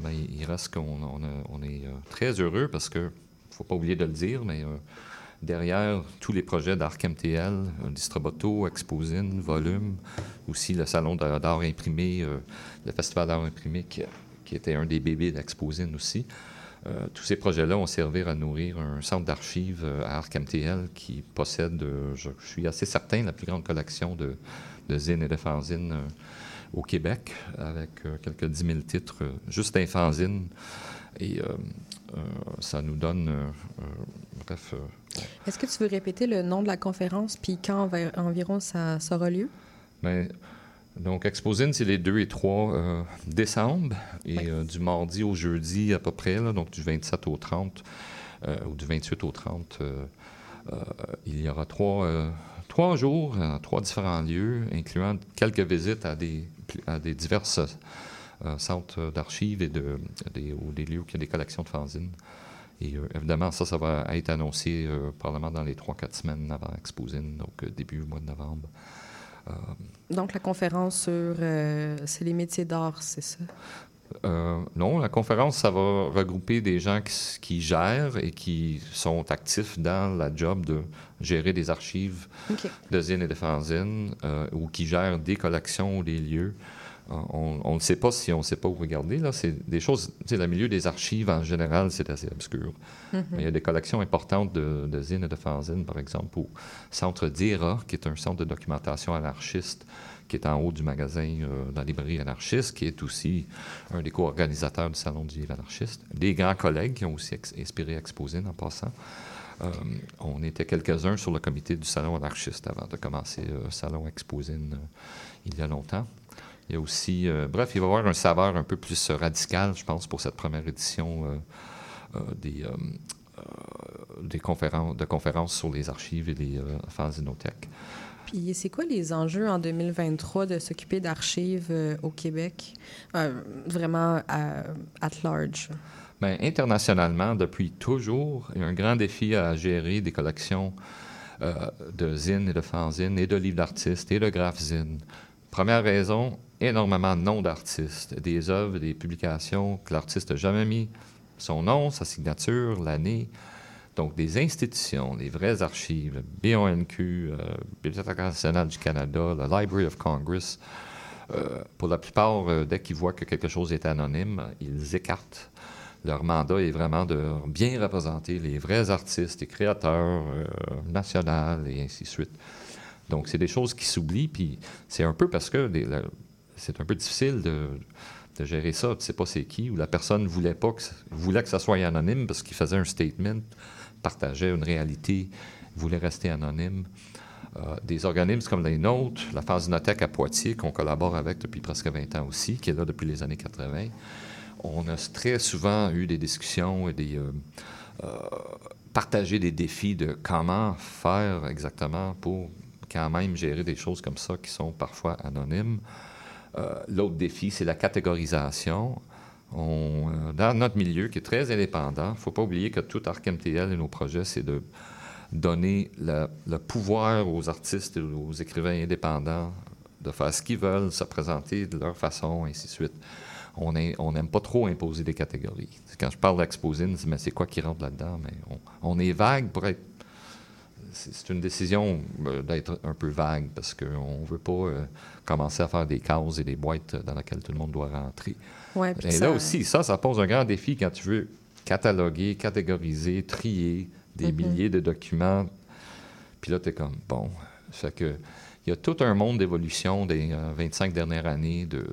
Mais il reste qu'on on, est très heureux parce que, faut pas oublier de le dire, mais derrière tous les projets d'Arc MTL, Distroboto, Exposine, Volume, aussi le Salon d'art imprimé, le Festival d'art imprimé qui, qui, était un des bébés d'Exposine aussi. Euh, tous ces projets-là ont servi à nourrir un centre d'archives euh, à ArcMTL qui possède, euh, je, suis assez certain, la plus grande collection de, de zines et de fanzines au Québec, avec quelques 10 000 titres juste d'infanzines. Et ça nous donne, bref... Est-ce que tu veux répéter le nom de la conférence, puis quand environ ça, ça aura lieu? Bien, donc, Exposine, c'est les 2 et 3 euh, décembre, et euh, du mardi au jeudi à peu près, donc du 27 au 30, euh, ou du 28 au 30 Euh, il y aura trois, trois jours, trois différents lieux, incluant quelques visites à des, à des diverses centres d'archives et de, des, ou des lieux où il y a des collections de fanzines. Et évidemment, ça, ça va être annoncé probablement dans les trois, quatre semaines avant Exposine, donc début mois de novembre. Euh, Donc, la conférence sur euh, c'est les métiers d'art, c'est ça? Euh, non, la conférence, ça va regrouper des gens qui, gèrent et qui sont actifs dans la job de gérer des archives de zines et de fanzines euh, ou qui gèrent des collections ou des lieux. Euh, on ne sait pas si on ne sait pas où regarder. Là, c'est des choses. Le milieu des archives en général, c'est assez obscur. Mais il y a des collections importantes de, de zines et de fanzines, par exemple, au centre DIRA, qui est un centre de documentation anarchiste, qui est en haut du magasin euh, de la librairie anarchiste, qui est aussi un des co-organisateurs du Salon du livre anarchiste. Des grands collègues qui ont aussi ex- inspiré Exposine en passant. Euh, on était quelques-uns sur le comité du Salon anarchiste avant de commencer le Salon Exposine euh, il y a longtemps. Il y a aussi, euh, bref, il va y avoir un saveur un peu plus euh, radical, je pense, pour cette première édition euh, des, des conférences, de conférences sur les archives et les euh, fanzinothèques. Puis, c'est quoi les enjeux en 2023 de s'occuper d'archives au Québec? Vraiment à, at large. Bien, internationalement, depuis toujours, il y a un grand défi à gérer des collections euh, de zines et de fanzines et de livres d'artistes et de graphzines. Première raison, énormément de noms d'artistes, des œuvres, des publications que l'artiste n'a jamais mis son nom, sa signature, l'année. Donc, des institutions, les vraies archives, BONQ, euh, Bibliothèque nationale du Canada, la Library of Congress, euh, pour la plupart, euh, dès qu'ils voient que quelque chose est anonyme, ils écartent. Leur mandat est vraiment de bien représenter les vrais artistes et créateurs euh, nationaux et ainsi de suite. Donc, c'est des choses qui s'oublient, puis c'est un peu parce que des- c'est un peu difficile de, gérer ça. Tu sais pas c'est qui, ou la personne voulait pas que, voulait que ça soit anonyme parce qu'il faisait un statement, partageait une réalité, voulait rester anonyme. Euh, des organismes comme les nôtres, la Fanzinothèque à Poitiers, qu'on collabore avec depuis presque 20 ans aussi, qui est là depuis les années 80, on a très souvent eu des discussions et des. euh, euh, des défis de comment faire exactement pour quand même gérer des choses comme ça qui sont parfois anonymes. Euh, L'autre défi, c'est la catégorisation. On, dans notre milieu, qui est très indépendant, il ne faut pas oublier que tout ArcMTL et nos projets, c'est de donner le, pouvoir aux artistes et aux écrivains indépendants de faire ce qu'ils veulent, se présenter de leur façon, ainsi de suite. On n'aime on pas trop imposer des catégories. Quand je parle d'exposine, mais c'est quoi qui rentre là-dedans? Mais on, on est vague pour être c'est c'est une décision euh, d'être un peu vague parce qu'on ne veut pas euh, commencer à faire des cases et des boîtes dans lesquelles tout le monde doit rentrer. Ouais, Et ça- là aussi, ça, ça pose un grand défi quand tu veux cataloguer, catégoriser, trier des Mhm. milliers de documents. Puis là, tu es comme, bon, fait que il y a tout un monde d'évolution des euh, 25 dernières années. De,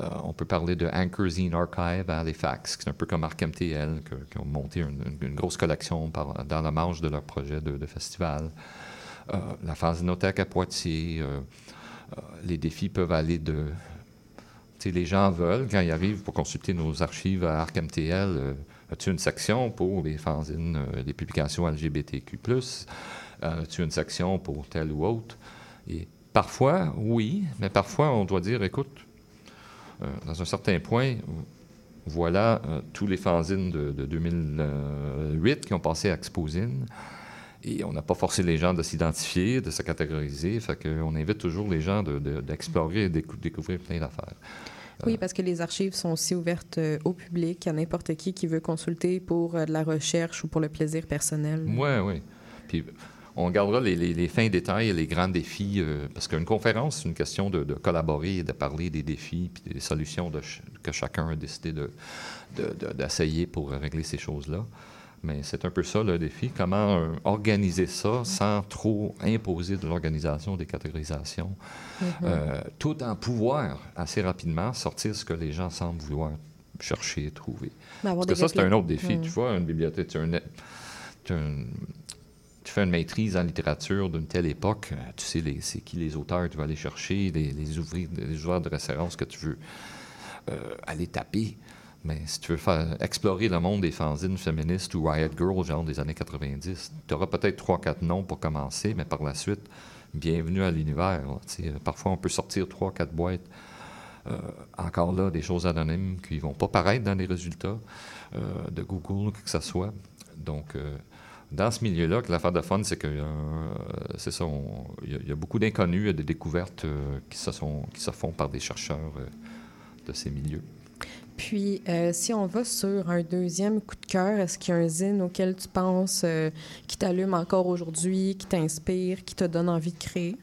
euh, on peut parler de Anchorzine Archive à Halifax, qui est un peu comme ArcMTL, que- qui ont monté une, une- une grosse collection par- dans la marge de leur projet de, de festival. Euh, la Fanzinothèque à Poitiers. Euh, les défis peuvent aller de... les gens veulent, quand ils arrivent pour consulter nos archives à ArcMTL, euh, as-tu une section pour les fanzines, euh, les publications LGBTQ+, euh, as-tu une section pour tel ou autre? Et parfois, oui, mais parfois, on doit dire, écoute, euh, dans un certain point, voilà tous les fanzines de, de 2008 qui ont passé à Exposine. Et on n'a pas forcé les gens de s'identifier, de se catégoriser. Fait qu'on invite toujours les gens de- de- d'explorer et de découvrir plein d'affaires. Oui, parce que les archives sont aussi ouvertes euh, au public, à n'importe qui qui veut consulter pour euh, de la recherche ou pour le plaisir personnel. Oui, oui. Puis on gardera les, les- les fins détails et les grands défis, euh, parce qu'une conférence, c'est une question de, de collaborer et de parler des défis puis des solutions de ch- que chacun a décidé de- de- de- d'essayer pour régler ces choses-là. Mais c'est un peu ça le défi, comment euh, organiser ça sans trop imposer de l'organisation, des catégorisations, euh, tout en pouvoir assez rapidement sortir ce que les gens semblent vouloir chercher, trouver. Avoir Parce que ça, c'est un autre défi. Mm. Tu vois, une bibliothèque, tu, as un- tu as un- tu fais une maîtrise en littérature d'une telle époque, euh, tu sais les- c'est qui les auteurs tu vas aller chercher, les, les, ouvriers, les joueurs de référence que tu veux euh, aller taper. Mais si tu veux explorer le monde des fanzines féministes ou Riot Girl, genre des années 90, tu auras peut-être trois, quatre noms pour commencer, mais par la suite, bienvenue à l'univers. Parfois, on peut sortir trois, quatre boîtes. Euh, encore là, des choses anonymes qui ne vont pas paraître dans les résultats euh, de Google, que ce soit. Donc, euh, dans ce milieu-là, l'affaire de fun, c'est que y, a beaucoup d'inconnus, il y des découvertes qui se font par des chercheurs de ces milieux. Puis, si on va sur un deuxième coup de cœur, est-ce qu'il y a un zine auquel tu penses qui t'allume encore aujourd'hui, qui t'inspire, qui te donne envie de créer?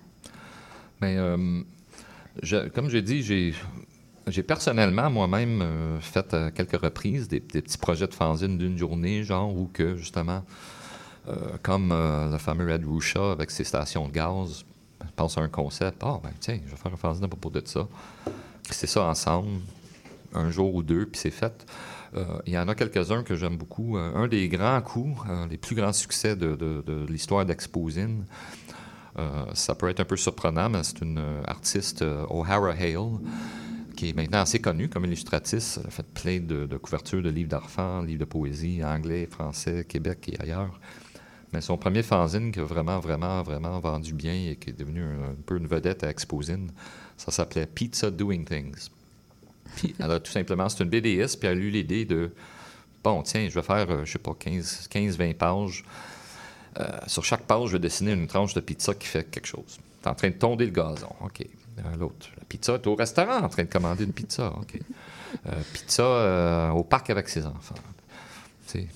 Bien, comme j'ai dit, j'ai, j'ai personnellement moi-même euh, fait quelques reprises des, petits projets de fanzine d'une journée, genre où que justement, euh, comme euh, le fameux Red Rusha avec ses stations de gaz, je pense à un concept. Ah, ben tiens, je vais faire un fanzine à propos de ça. C'est ça ensemble, un jour ou deux, puis c'est fait. Il y en a quelques-uns que j'aime beaucoup. un des grands coups, les plus grands succès de, l'histoire d'Exposine, euh, ça peut être un peu surprenant, mais c'est une euh, artiste, euh, O'Hara Hale, qui est maintenant assez connue comme illustratrice. Elle a fait plein de, couvertures de livres d'enfants, livres de poésie, anglais, français, Québec et ailleurs. Mais son premier fanzine qui a vraiment, vraiment, vraiment vendu bien et qui est devenu un, peu une vedette à Exposine, ça s'appelait Pizza Doing Things. Puis [LAUGHS] elle a tout simplement, c'est une BDS, puis elle a eu l'idée de, bon, tiens, je vais faire, je sais pas, 15-20 pages euh, sur chaque page, je vais dessiner une tranche de pizza qui fait quelque chose. Tu es en train de tonder le gazon. OK. Euh, l'autre, la pizza est au restaurant en train de commander une pizza. OK. Euh, pizza au parc avec ses enfants. C'est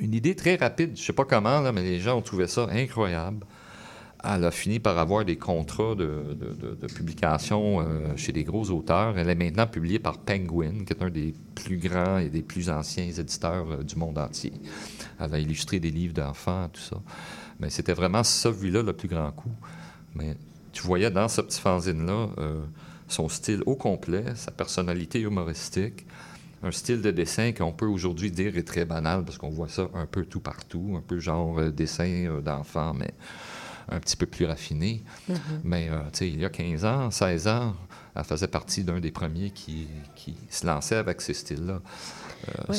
une idée très rapide. Je sais pas comment, là, mais les gens ont trouvé ça incroyable elle a fini par avoir des contrats de, publication euh, chez des gros auteurs. Elle est maintenant publiée par Penguin, qui est un des plus grands et des plus anciens éditeurs euh, du monde entier. Elle a illustré des livres d'enfants, tout ça. Mais c'était vraiment ça, vu-là, le plus grand coup. Mais tu voyais dans ce petit fanzine-là euh, son style au complet, sa personnalité humoristique, un style de dessin qu'on peut aujourd'hui dire est très banal parce qu'on voit ça un peu tout partout, un peu genre dessin d'enfant, mais un petit peu plus raffiné. Mm-hmm. Mais, euh, il y a 15 ans, 16 ans, elle faisait partie d'un des premiers qui, qui se lançait avec ces styles-là. Euh,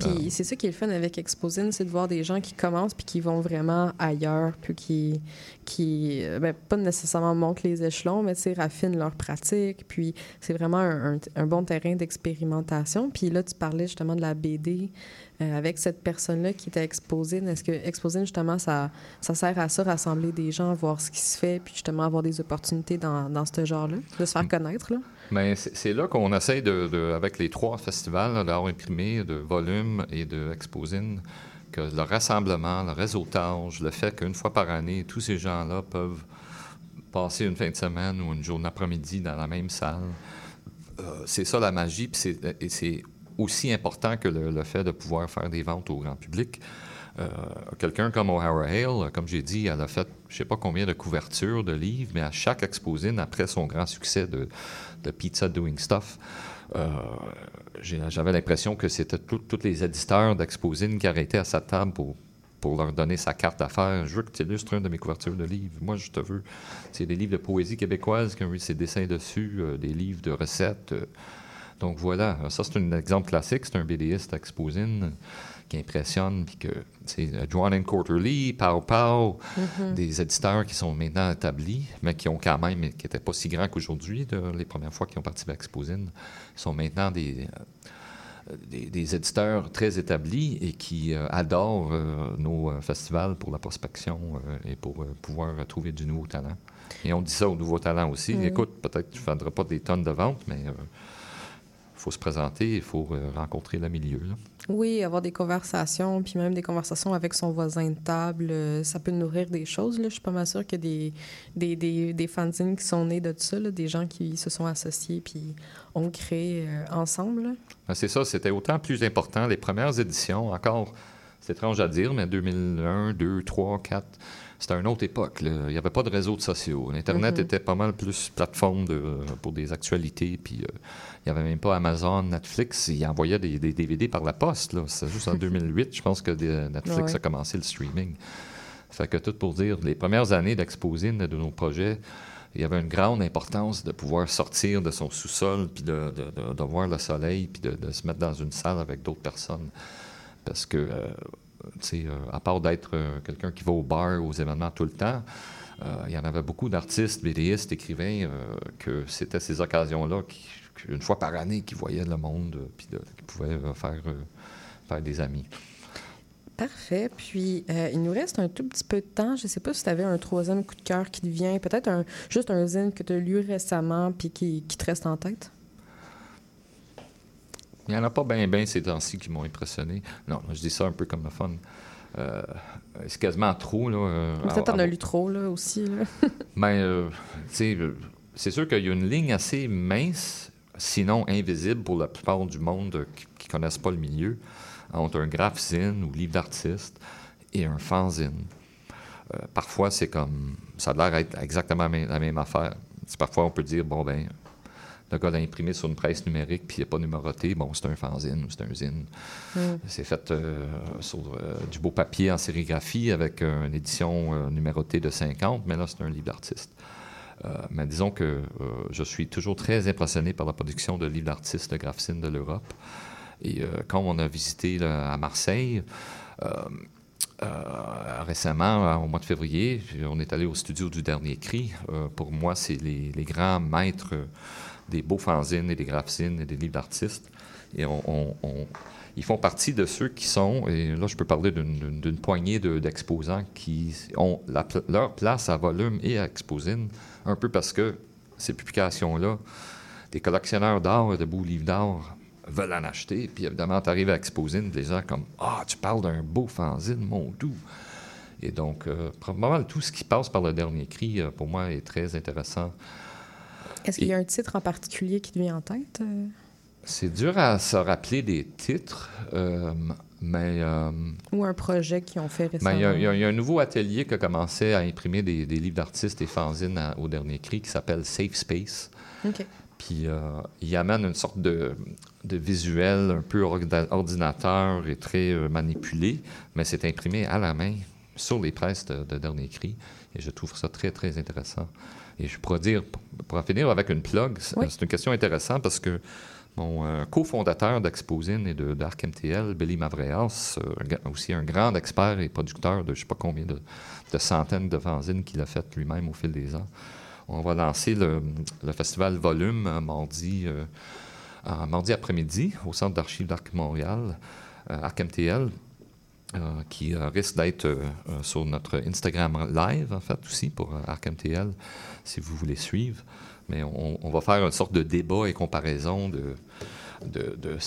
puis c'est ça qui est le fun avec Exposine, c'est de voir des gens qui commencent puis qui vont vraiment ailleurs, puis qui, qui euh, ben, pas nécessairement montent les échelons, mais raffinent leur pratique. Puis c'est vraiment un, un, bon terrain d'expérimentation. Puis là, tu parlais justement de la BD. Euh, avec cette personne-là qui était exposée, est-ce que Exposine, justement, ça, ça sert à ça, rassembler des gens, voir ce qui se fait, puis justement avoir des opportunités dans, dans ce genre-là, de se faire connaître? Là? Mais c'est là qu'on essaie, de, avec les trois festivals d'art imprimé, de volume et de que le rassemblement, le réseautage, le fait qu'une fois par année, tous ces gens-là peuvent passer une fin de semaine ou une journée après-midi dans la même salle. Euh, c'est ça la magie, et c'est aussi important que le, fait de pouvoir faire des ventes au grand public. Euh, quelqu'un comme O'Hara Hale, comme j'ai dit, elle a fait je ne sais pas combien de couvertures de livres, mais à chaque exposine, après son grand succès de, Pizza Doing Stuff, euh, j'avais l'impression que c'était tous les éditeurs d'exposine qui arrêtaient à sa table pour, leur donner sa carte d'affaires. Je veux que tu illustres une de mes couvertures de livres. Moi, je te veux. C'est des livres de poésie québécoise qui ont eu ses dessins dessus, euh, des livres de recettes. Donc voilà, ça c'est un exemple classique, c'est un BDiste Exposine qui impressionne, puis que c'est Drawn in Quarterly, Pow Pow, mm-hmm. des éditeurs qui sont maintenant établis, mais qui ont quand même, qui n'étaient pas si grands qu'aujourd'hui, les premières fois qu'ils ont participé à Exposine, sont maintenant des, euh, des, éditeurs très établis et qui euh, adorent euh, nos festivals pour la prospection et pour pouvoir trouver du nouveau talent. Et on dit ça aux nouveaux talents aussi. Mm-hmm. Écoute, peut-être que tu ne vendras pas des tonnes de ventes, mais faut se présenter, il faut rencontrer le milieu. Oui, avoir des conversations, puis même des conversations avec son voisin de table, euh, ça peut nourrir des choses. Là. Je suis pas mal sûre qu'il y a des, des, des, fanzines qui sont nés de ça, des gens qui se sont associés puis ont créé euh, ensemble. Ben, c'est ça, c'était autant plus important. Les premières éditions, encore, c'est étrange à dire, mais 2001, 2, 3, 4 c'était une autre époque. Il n'y avait pas de réseaux sociaux. L'Internet mm-hmm. était pas mal plus plateforme de, pour des actualités. Puis euh, il n'y avait même pas Amazon, Netflix. Ils envoyaient des, DVD par la poste. C'est juste en [LAUGHS] 2008, je pense que Netflix a commencé le streaming. Fait que tout pour dire, les premières années d'Exposine de nos projets, il y avait une grande importance de pouvoir sortir de son sous-sol, puis de, de, de, de voir le soleil, puis de, de se mettre dans une salle avec d'autres personnes. Parce que, euh, euh, à part d'être euh, quelqu'un qui va au bar, aux événements tout le temps, euh, il y en avait beaucoup d'artistes, BDistes, écrivains, euh, que c'était ces occasions-là, qu'une fois par année, qui voyaient le monde, euh, puis qui pouvaient euh, faire, euh, faire des amis. Parfait. Puis, euh, il nous reste un tout petit peu de temps. Je ne sais pas si tu avais un troisième coup de cœur qui te vient. Peut-être un, juste un zine que tu as lu récemment puis qui, qui te reste en tête. Il n'y en a pas bien, bien ces temps-ci qui m'ont impressionné. Non, je dis ça un peu comme le fun. Euh, c'est quasiment trop. Là, euh, Peut-être à- en à- as lu trop, là, aussi. Là. Mais, [LAUGHS] euh, tu sais, euh, c'est sûr qu'il y a une ligne assez mince, sinon invisible pour la plupart du monde euh, qui ne connaissent pas le milieu, entre un graphzine ou livre d'artiste et un fanzine. Euh, parfois, c'est comme. Ça a l'air d'être exactement la même, affaire. Parfois, on peut dire, bon, ben, le gars l'a imprimé sur une presse numérique puis il n'est pas numéroté, bon, c'est un fanzine ou c'est un zine. C'est fait euh, sur euh, du beau papier en sérigraphie avec une édition euh, numérotée de 50, mais là, c'est un livre d'artiste. Mais disons que je suis toujours très impressionné par la production de livres d'artistes de graphine de l'Europe. Et quand on a visité là, à Marseille, euh, récemment, euh, au mois de février, on est allé au studio du Dernier Cri. Euh, pour moi, c'est les, les grands maîtres des beaux fanzines et des graphines et des livres d'artistes. Et ils font partie de ceux qui sont, et là je peux parler d'une- poignée de- d'exposants qui ont leur place à volume et à exposine, un peu parce que ces publications-là, des collectionneurs d'art et de beaux livres d'art veulent en acheter. Puis évidemment, tu arrives à Exposine, les gens comme Ah, tu parles d'un beau fanzine, mon doux. Et donc, euh, probablement tout ce qui passe par le dernier cri, euh, pour moi, est très intéressant. Est-ce qu'il y a un titre en particulier qui te vient en tête? euh? C'est dur à se rappeler des titres, euh, mais euh, Ou un projet qu'ils ont fait récemment? ben, il y, a- il y a il y a un nouveau atelier qui a commencé à imprimer des, des livres d'artistes et fanzines à- au dernier cri qui s'appelle Safe Space. OK. Puis il amène une sorte de, de visuel un peu ordinateur et très manipulé, mais c'est imprimé à la main sur les presses de, de Dernier Cri. Et je trouve ça très, très intéressant. Et je pourrais dire, pour- en finir avec une plug, c'est Oui. une question intéressante parce que mon euh, cofondateur d'Exposine et d'Arc MTL, Billy Mavreas, euh, aussi un grand expert et producteur de je ne sais pas combien de, de centaines de fanzines qu'il a faites lui-même au fil des ans. On va lancer le, le festival Volume mardi, euh, mardi après-midi au Centre d'archives d'Arc Montréal, euh, Arc MTL, euh, qui euh, risque d'être euh, sur notre Instagram live, en fait, aussi, pour euh, Arc MTL, si vous voulez suivre. Mais on, va faire une sorte de débat et comparaison de, de,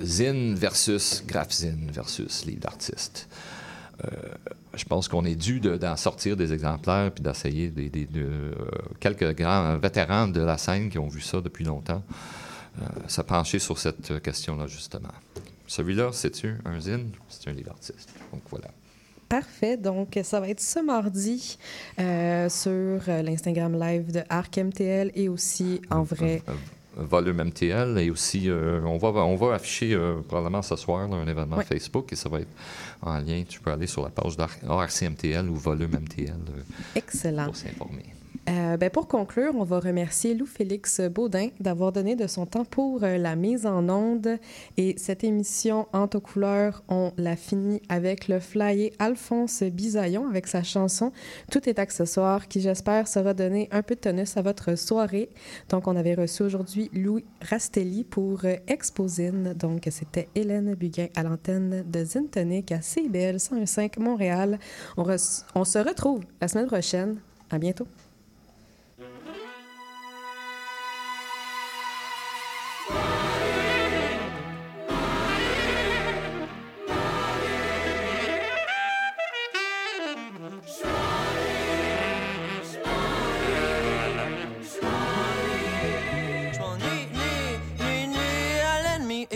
zine versus graphzine versus livre d'artiste. Je pense qu'on est dû de- d'en sortir des exemplaires puis d'essayer des, des- de, quelques grands vétérans de la scène qui ont vu ça depuis longtemps se pencher sur cette question-là, justement. Celui-là, c'est-tu un zine? C'est un livre d'artiste. Donc voilà. Parfait. Donc, ça va être ce mardi euh, sur euh, l'Instagram live de Arc MTL et aussi en vrai. Euh, volume MTL et aussi euh, on va on va afficher euh, probablement ce soir là, un événement Oui. Facebook et ça va être en lien tu peux aller sur la page d'ARCMTL ou volume MTL Excellent. pour s'informer Euh, ben, pour conclure, on va remercier Lou-Félix Baudin d'avoir donné de son temps pour euh, la mise en onde. Et cette émission Entre aux couleurs, on l'a fini avec le flyer Alphonse Bisaillon avec sa chanson Tout est accessoire qui, j'espère, sera donné un peu de tonus à votre soirée. Donc, on avait reçu aujourd'hui Louis Rastelli pour euh, Exposine. Donc, c'était Hélène Buguin à l'antenne de Zintonic à CBL 105 Montréal. On, on se retrouve la semaine prochaine. À bientôt.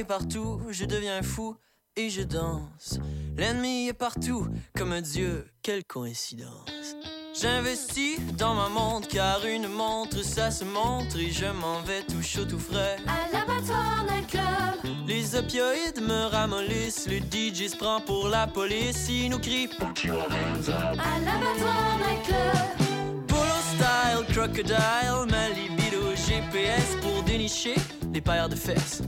Partout, je deviens fou et je danse. L'ennemi est partout, comme un dieu, quelle coïncidence. J'investis dans ma montre car une montre ça se montre et je m'en vais tout chaud tout frais. À l'abattoir d'un club. Les opioïdes me ramollissent, le DJ se prend pour la police, il nous crie À l'abattoir d'un club. Polo style, crocodile, ma libido GPS pour dénicher les paires de fesses.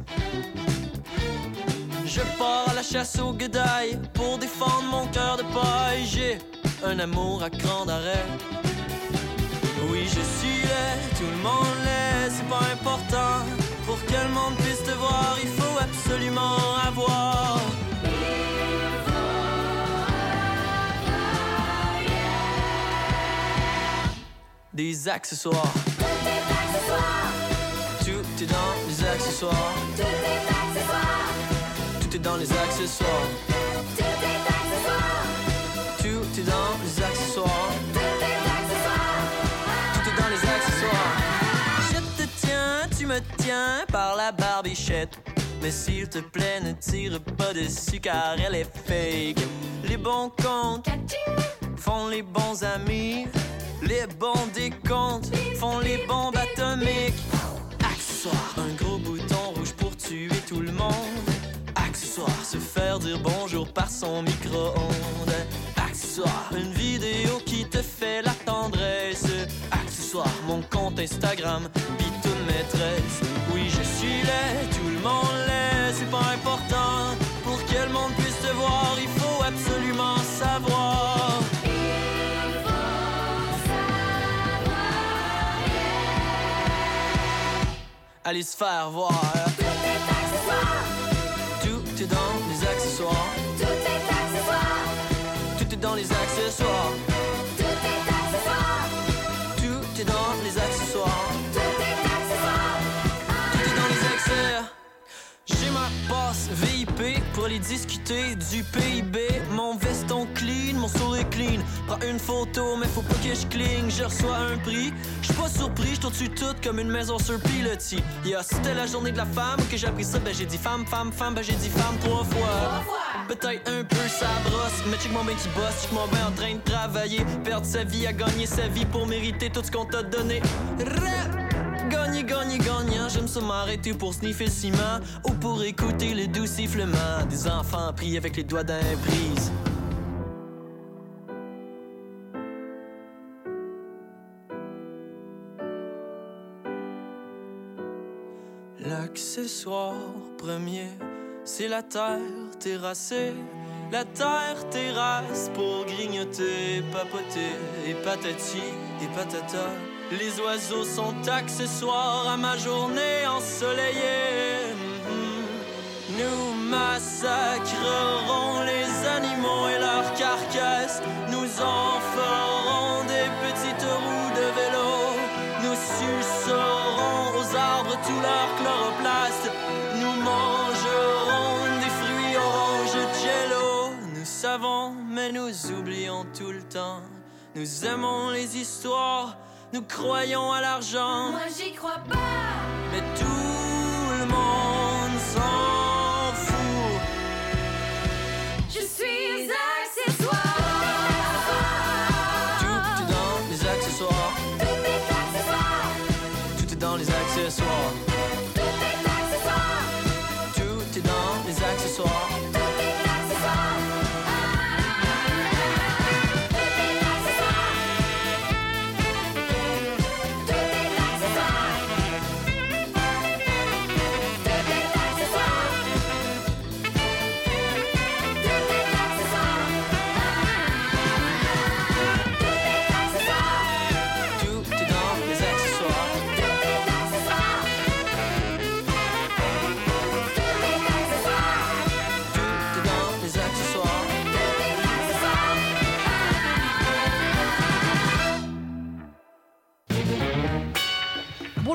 Je pars à la chasse aux guedailles pour défendre mon cœur de paille. J'ai un amour à cran d'arrêt. Oui, je suis laid, tout le monde l'est, c'est pas important. Pour que le monde puisse te voir, il faut absolument avoir. Des accessoires. Tout est dans les accessoires. Tout est dans les accessoires. Tout est dans les accessoires. Tout est dans les accessoires. Je te tiens, tu me tiens par la barbichette. Mais s'il te plaît, ne tire pas dessus car elle est fake. Les bons comptes font les bons amis. Les bons décomptes font les bombes atomiques. Un gros bouton rouge pour tuer tout le monde. Se faire dire bonjour par son micro-ondes. Accessoire, une vidéo qui te fait la tendresse. Accessoire, mon compte Instagram, pis toute maîtresse. Oui, je suis laid, tout le monde l'est, c'est pas important. Pour que le monde puisse te voir, il faut absolument savoir. Allez se faire voir. Accessoires. Tout est dans les accessoires. Tout est dans les accessoires. J'ai ma passe VIP pour aller discuter du PIB. Mon veston clean, mon sourire clean. Prends une photo, mais faut pas que je cligne. Je reçois un prix. Pas surpris, j't'en dessus tout comme une maison sur pilotis. Yeah, c'était la journée de la femme que j'ai appris ça. Ben j'ai dit femme, femme, femme, ben j'ai dit femme trois fois. Peut-être un peu ça brosse, mais check mon bain qui bosse, check mon bain en train de travailler. Perdre sa vie à gagner sa vie pour mériter tout ce qu'on t'a donné. Gagner, gagner, gagnant, j'aime ça m'arrêter pour sniffer le ciment ou pour écouter le doux sifflement des enfants pris avec les doigts d'un prise. L'accessoire premier, c'est la terre terrassée. La terre terrasse pour grignoter, papoter et patati et patata. Les oiseaux sont accessoires à ma journée ensoleillée. Mhm. Nous massacrerons les animaux et leurs carcasses. Nous en temps. Nous aimons les histoires. Nous croyons à l'argent. Moi j'y crois pas. Mais tout le monde s'en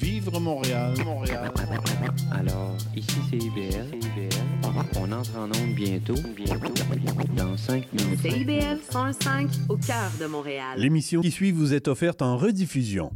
Vivre Montréal, Montréal. Alors, ici c'est IBL. On entre en onde bientôt. Bientôt. Dans 5 minutes. CIBL 105 au cœur de Montréal. L'émission qui suit vous est offerte en rediffusion.